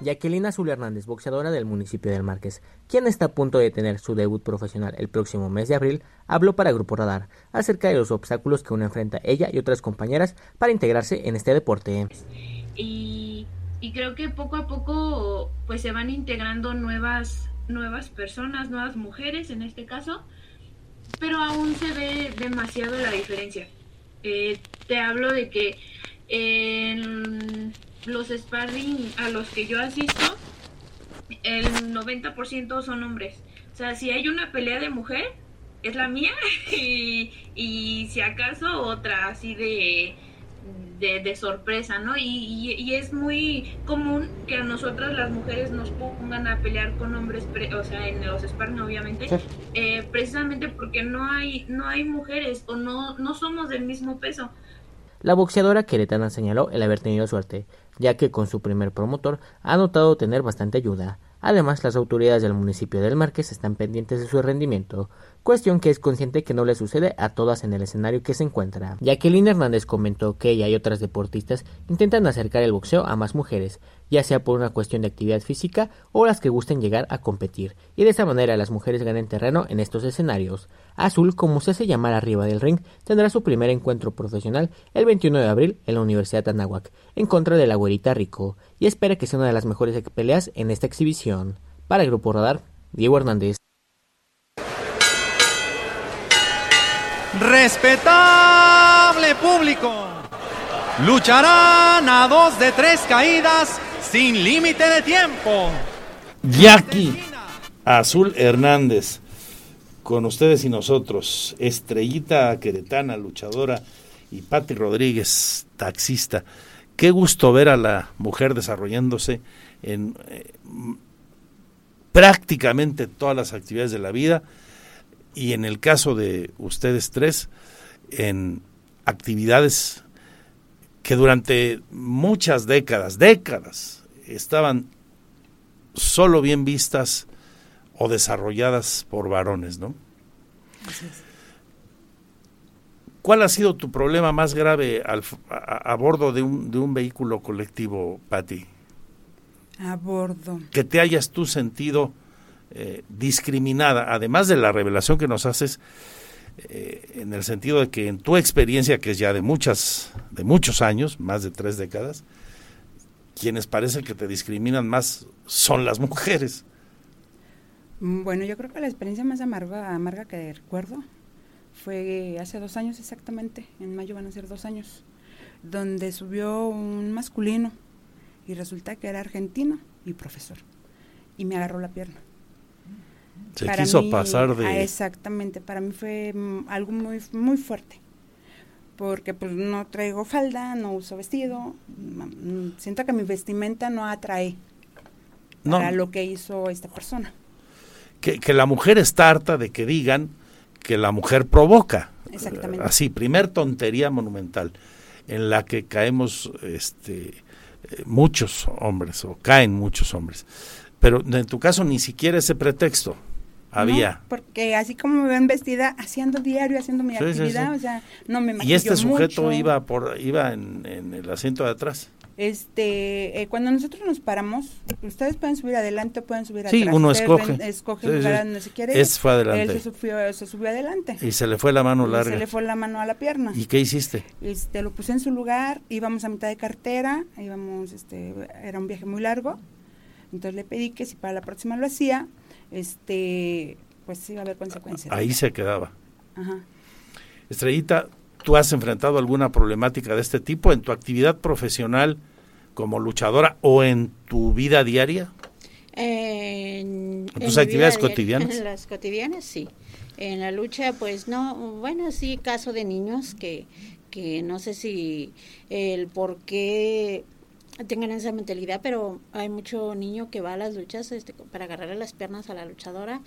Jacqueline Azul Hernández, boxeadora del municipio del Márquez, quien está a punto de tener su debut profesional el próximo mes de abril, habló para Grupo Radar acerca de los obstáculos que uno enfrenta ella y otras compañeras para integrarse en este deporte. y, y creo que poco a poco pues se van integrando nuevas nuevas personas, nuevas mujeres en este caso, pero aún se ve demasiado la diferencia. Eh, te hablo de que en los sparring a los que yo asisto, el 90% son hombres. O sea, si hay una pelea de mujer, es la mía y, y si acaso otra así de, de, de sorpresa, ¿no? Y, y, y es muy común que a nosotras las mujeres nos pongan a pelear con hombres, pre- o sea, en los sparring obviamente, Sí. eh, precisamente porque no hay, no hay mujeres o no, no somos del mismo peso. La boxeadora queretana señaló el haber tenido suerte, ya que con su primer promotor ha notado tener bastante ayuda. Además, las autoridades del municipio del Márquez están pendientes de su rendimiento, cuestión que es consciente que no le sucede a todas en el escenario que se encuentra. Jacqueline Hernández comentó que ella y otras deportistas intentan acercar el boxeo a más mujeres, ya sea por una cuestión de actividad física o las que gusten llegar a competir, y de esa manera las mujeres ganen terreno en estos escenarios. Azul, como se hace llamar arriba del ring, tendrá su primer encuentro profesional el 21 de abril en la Universidad de Anáhuac, en contra de la güerita Rico, y espera que sea una de las mejores peleas en esta exhibición. Para el Grupo Radar, Diego Hernández. Respetable público, lucharán a dos de tres caídas sin límite de tiempo. Jackie Azul Hernández, con ustedes y nosotros, estrellita queretana, luchadora, y Patti Rodríguez, taxista. Qué gusto ver a la mujer desarrollándose en eh, prácticamente todas las actividades de la vida y en el caso de ustedes tres, en actividades que durante muchas décadas, décadas, estaban solo bien vistas o desarrolladas por varones, ¿no? ¿Cuál ha sido tu problema más grave al a, a bordo de un, de un vehículo colectivo, Patti? A bordo. Que te hayas tú sentido eh, discriminada, además de la revelación que nos haces, eh, en el sentido de que en tu experiencia, que es ya de muchas, de muchos años, más de tres décadas, quienes parece que te discriminan más son las mujeres. Mm, Bueno, yo creo que la experiencia más amarga, amarga que recuerdo fue hace dos años exactamente, en mayo van a ser dos años, donde subió un masculino y resulta que era argentino y profesor y me agarró la pierna. Se quiso mí- pasar de- ah, exactamente, para mí fue mm, algo muy muy fuerte. Porque pues no traigo falda, no uso vestido, mm, siento que mi vestimenta no atrae No. para lo que hizo esta persona. que, que la mujer está harta de que digan que la mujer provoca. Exactamente. Así, primer tontería monumental en la que caemos este, eh, muchos hombres o caen muchos hombres. Pero en tu caso ni siquiera ese pretexto había. No, porque así como me ven vestida, haciendo diario, haciendo mi Sí, sí, actividad, sí. o sea, no me y este sujeto mucho. iba por iba en, en el asiento de atrás. Este, eh, cuando nosotros nos paramos, ustedes pueden subir adelante o pueden subir Sí, atrás. uno Ustedes escoge. ven- escoge Sí, sí. donde se quiere. Ese fue adelante. Él se subió, se subió adelante. Y se le fue la mano Y larga. Se le fue la mano a la pierna. ¿Y qué hiciste? Este, lo puse en su lugar, íbamos a mitad de cartera, íbamos, este, era un viaje muy largo, Entonces le pedí que si para la próxima lo hacía, este, pues iba a haber consecuencias. Ahí se quedaba. Ajá. Estrellita, ¿tú has enfrentado alguna problemática de este tipo en tu actividad profesional como luchadora o en tu vida diaria? En, ¿En tus actividades vida cotidianas? En las cotidianas, sí. En la lucha, pues no, bueno, sí, caso de niños que, que no sé si el por qué tengan esa mentalidad, pero hay mucho niño que va a las luchas este, para agarrarle las piernas a la luchadora,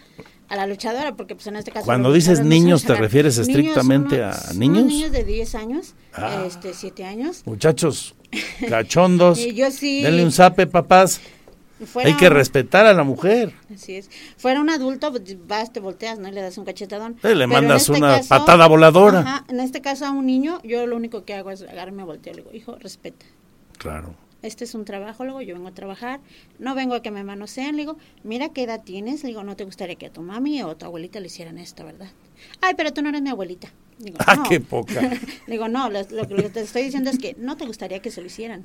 a la luchadora, porque pues en este caso... Cuando dices niños, ¿te refieres Niños, estrictamente uno- a unos niños? niños de 10 años, Ah. este, 7 años. Muchachos, cachondos, yo sí. denle un zape, papás. Fuera Hay que respetar a la mujer. Así es. Fuera un adulto, pues, vas, te volteas, ¿no? Y le das un cachetadón. Eh, le mandas este una caso- patada voladora. Ajá, en este caso a un niño, yo lo único que hago es agarrarme a voltear. Le digo, hijo, respeta. Claro. Este es un trabajo, luego yo vengo a trabajar. No vengo a que me manoseen. Le digo, mira qué edad tienes. Le digo, no te gustaría que a tu mami o a tu abuelita le hicieran esto, ¿verdad? Ay, pero tú no eres mi abuelita. Digo, Ah, no. qué poca. Le digo, no, lo, lo que te estoy diciendo es que no te gustaría que se lo hicieran.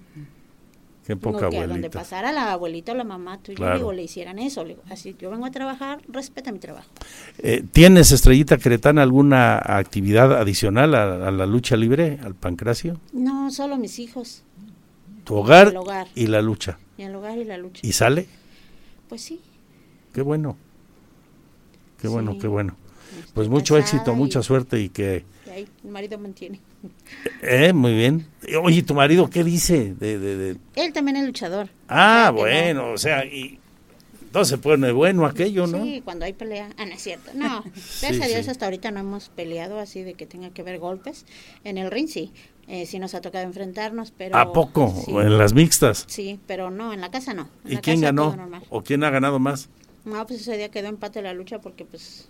Qué poca que a donde abuelita. pasara la abuelita o la mamá tuya, Claro. digo, le hicieran eso. Le digo, así, yo vengo a trabajar, respeta mi trabajo. Eh, ¿Tienes, Estrellita Cretana, alguna actividad adicional a, a la lucha libre, al pancracio? No, solo mis hijos. Tu hogar, y la lucha. Y el hogar y la lucha. ¿Y sale? Pues sí. Qué bueno. Qué bueno, qué bueno. Pues mucho éxito, y- mucha suerte y que... Y ahí el marido mantiene. Eh, muy bien. Oye, ¿tu marido qué dice? De, de, de- Él también es luchador. Ah, bueno, o sea, y entonces pone bueno aquello, ¿no? Sí, cuando hay pelea. Ah, no es cierto. No, gracias a Dios sí. hasta ahorita no hemos peleado así de que tenga que ver golpes. En el ring sí. Eh, sí nos ha tocado enfrentarnos, pero... ¿A poco? Sí. ¿O en las mixtas? Sí, pero no, en la casa no. En ¿Y la quién casa ganó? ¿O quién ha ganado más? No, pues ese día quedó empate la lucha porque pues...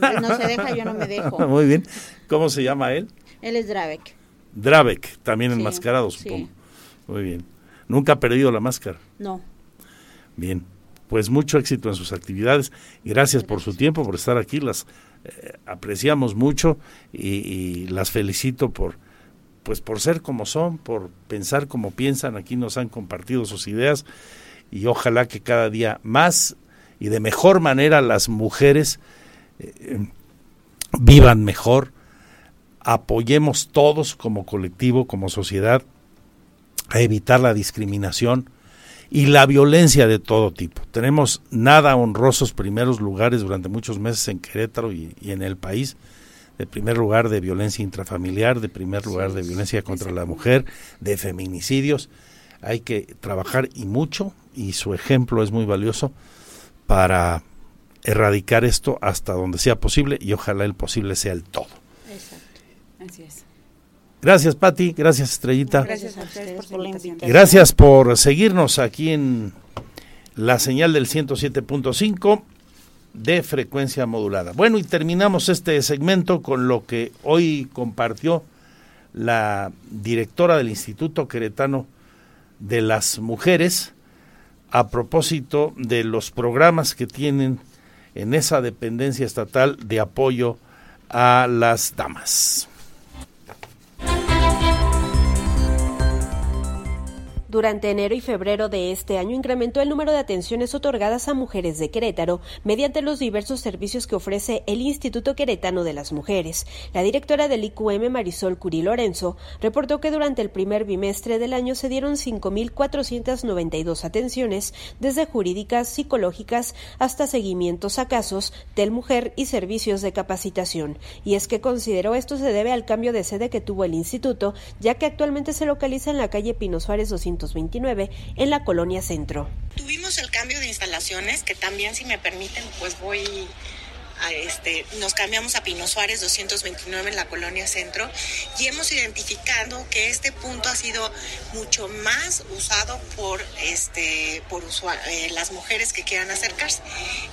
no se deja, yo no me dejo. Muy bien. ¿Cómo se llama él? Él es Dravek. Dravek, también Sí, enmascarado, sí. supongo. Muy bien. Nunca ha perdido la máscara. No. Bien. Pues mucho éxito en sus actividades. Gracias por su tiempo, por estar aquí. Las eh, apreciamos mucho y, y las felicito por pues por ser como son, por pensar como piensan. Aquí nos han compartido sus ideas y ojalá que cada día más y de mejor manera las mujeres eh, vivan mejor, apoyemos todos como colectivo, como sociedad, a evitar la discriminación y la violencia de todo tipo. Tenemos nada honrosos primeros lugares durante muchos meses en Querétaro y, y en el país. De primer lugar de violencia intrafamiliar, de primer lugar de violencia contra la mujer, de feminicidios. Hay que trabajar y mucho, y su ejemplo es muy valioso para erradicar esto hasta donde sea posible y ojalá el posible sea el todo. Exacto. Así es. Gracias, Pati. Gracias, Estrellita. Gracias a ustedes por la invitación. Gracias por seguirnos aquí en la señal del 107.5 de frecuencia modulada. Bueno, y terminamos este segmento con lo que hoy compartió la directora del Instituto Queretano de las Mujeres a propósito de los programas que tienen en esa dependencia estatal de apoyo a las damas. Durante enero y febrero de este año incrementó el número de atenciones otorgadas a mujeres de Querétaro mediante los diversos servicios que ofrece el Instituto Queretano de las Mujeres. La directora del IQM, Marisol Curi Lorenzo, reportó que durante el primer bimestre del año se dieron 5.492 atenciones, desde jurídicas, psicológicas hasta seguimientos a casos, del mujer y servicios de capacitación. Y es que consideró esto se debe al cambio de sede que tuvo el instituto, ya que actualmente se localiza en la calle Pino Suárez 229 en la colonia Centro. Tuvimos el cambio de instalaciones, que también, si me permiten, pues voy a este, nos cambiamos a Pino Suárez 229 en la colonia Centro y hemos identificado que este punto ha sido mucho más usado por este por eh, las mujeres que quieran acercarse.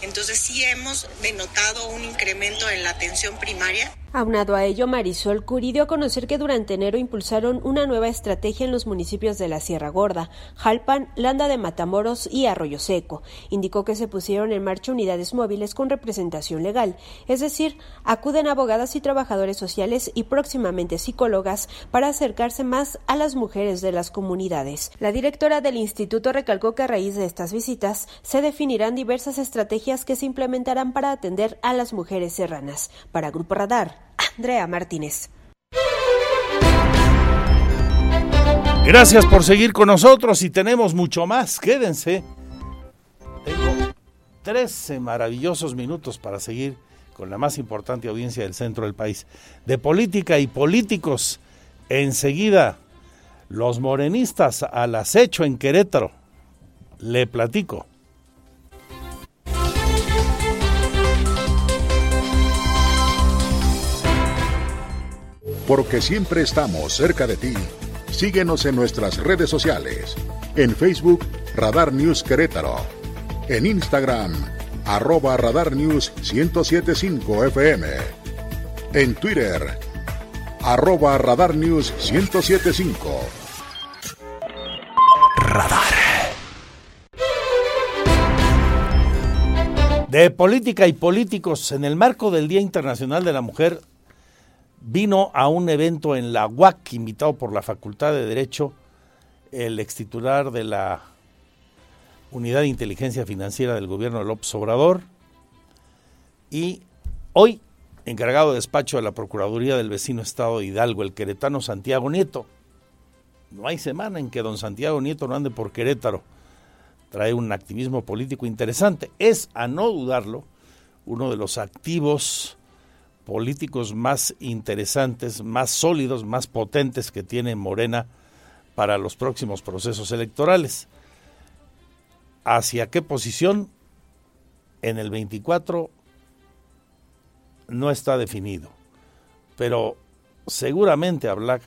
Entonces sí hemos denotado un incremento en la atención primaria. Aunado a ello, Marisol Curi dio a conocer que durante enero impulsaron una nueva estrategia en los municipios de la Sierra Gorda, Jalpan, Landa de Matamoros y Arroyo Seco. Indicó que se pusieron en marcha unidades móviles con representación legal, es decir, acuden abogadas y trabajadores sociales y próximamente psicólogas para acercarse más a las mujeres de las comunidades. La directora del instituto recalcó que a raíz de estas visitas se definirán diversas estrategias que se implementarán para atender a las mujeres serranas. Para Grupo Radar, Andrea Martínez. Gracias por seguir con nosotros y tenemos mucho más. Quédense. Tengo 13 maravillosos minutos para seguir con la más importante audiencia del centro del país. De política y políticos. Enseguida, los morenistas al acecho en Querétaro. Le platico. Porque siempre estamos cerca de ti. Síguenos en nuestras redes sociales. En Facebook, Radar News Querétaro. En Instagram, arroba Radar News 1075 FM. En Twitter, arroba Radar News 1075. Radar. De política y políticos, en el marco del Día Internacional de la Mujer, vino a un evento en la UAC, invitado por la Facultad de Derecho, el extitular de la Unidad de Inteligencia Financiera del Gobierno de López Obrador, y hoy encargado de despacho de la Procuraduría del vecino Estado de Hidalgo, el queretano Santiago Nieto. No hay semana en que don Santiago Nieto no ande por Querétaro. Trae un activismo político interesante. Es, a no dudarlo, uno de los activos políticos más interesantes, más sólidos, más potentes que tiene Morena para los próximos procesos electorales. ¿Hacia qué posición? En el 24 no está definido, pero seguramente habrá,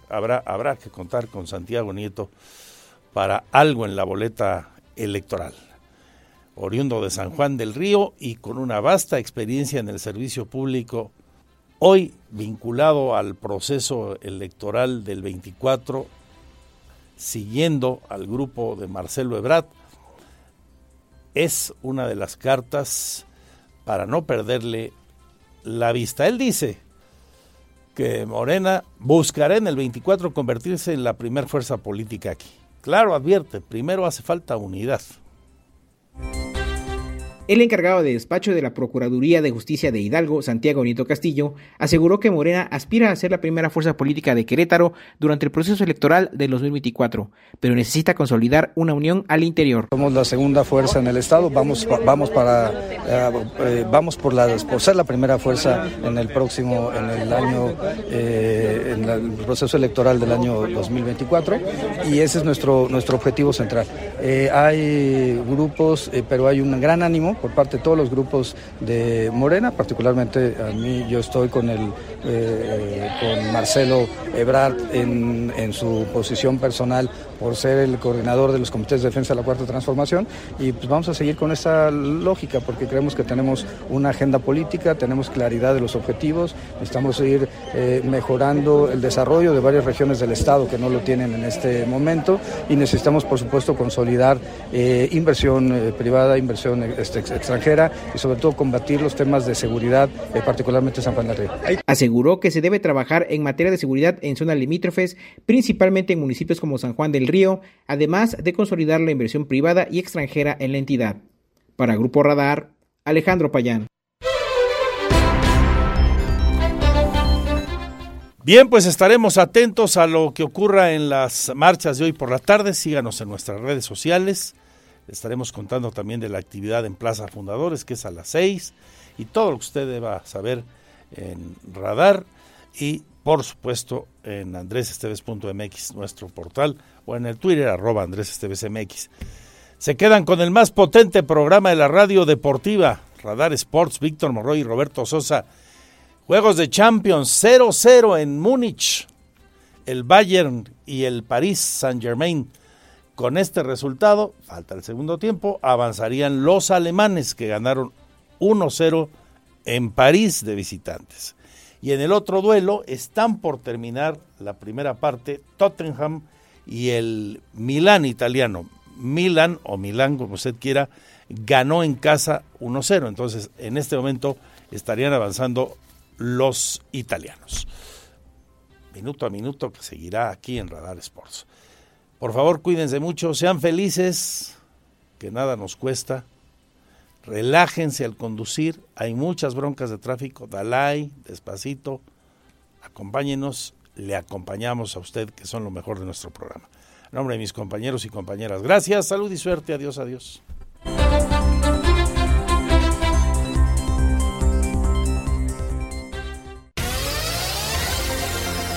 que contar con Santiago Nieto para algo en la boleta electoral. Oriundo de San Juan del Río y con una vasta experiencia en el servicio público hoy vinculado al proceso electoral del 24, siguiendo al grupo de Marcelo Ebrard, es una de las cartas para no perderle la vista. Él dice que Morena buscará en el 24 convertirse en la primera fuerza política aquí. Claro, advierte, primero hace falta unidad. El encargado de despacho de la Procuraduría de Justicia de Hidalgo, Santiago Nieto Castillo, aseguró que Morena aspira a ser la primera fuerza política de Querétaro durante el proceso electoral de 2024, pero necesita consolidar una unión al interior. Somos la segunda fuerza en el estado, vamos vamos para eh, eh, vamos por la por ser la primera fuerza en el próximo en el año eh, en el proceso electoral del año 2024 y ese es nuestro nuestro objetivo central. hay grupos, pero hay un gran ánimo por parte de todos los grupos de Morena, particularmente a mí yo estoy con el eh, Marcelo Ebrard en, su posición personal por ser el coordinador de los comités de defensa de la Cuarta Transformación. Y pues vamos a seguir con esa lógica porque creemos que tenemos una agenda política, tenemos claridad de los objetivos, necesitamos seguir eh, mejorando el desarrollo de varias regiones del Estado que no lo tienen en este momento y necesitamos por supuesto consolidar eh, inversión privada, inversión este, extranjera y sobre todo combatir los temas de seguridad, particularmente San Juan del Río aseguró que se debe trabajar en materia de seguridad en zonas limítrofes, principalmente en municipios como San Juan del Río, además de consolidar la inversión privada y extranjera en la entidad. Para Grupo Radar, Alejandro Payán. Bien, pues estaremos atentos a lo que ocurra en las marchas de hoy por la tarde. Síganos en nuestras redes sociales. Estaremos contando también de la actividad en Plaza Fundadores, que es a las 6, y todo lo que usted deba saber en Radar y por supuesto en andresesteves.mx, nuestro portal, o en el Twitter arroba andresestevesmx. Se quedan con el más potente programa de la radio deportiva, Radar Sports, Víctor Morroy y Roberto Sosa. Juegos de Champions 0-0 en Múnich. El Bayern y el Paris Saint-Germain. Con este resultado, falta el segundo tiempo, avanzarían los alemanes que ganaron 1-0 en París de visitantes. Y en el otro duelo están por terminar la primera parte Tottenham y el Milán italiano. Milan o Milán, como usted quiera, ganó en casa 1-0. Entonces, en este momento estarían avanzando los italianos. Minuto a minuto que seguirá aquí en Radar Sports. Por favor, cuídense mucho, sean felices, que nada nos cuesta. Relájense al conducir, hay muchas broncas de tráfico, Dalai, despacito, acompáñenos, le acompañamos a usted, que son lo mejor de nuestro programa. En nombre de mis compañeros y compañeras, gracias, salud y suerte, adiós, adiós.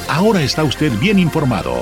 Ahora está usted bien informado.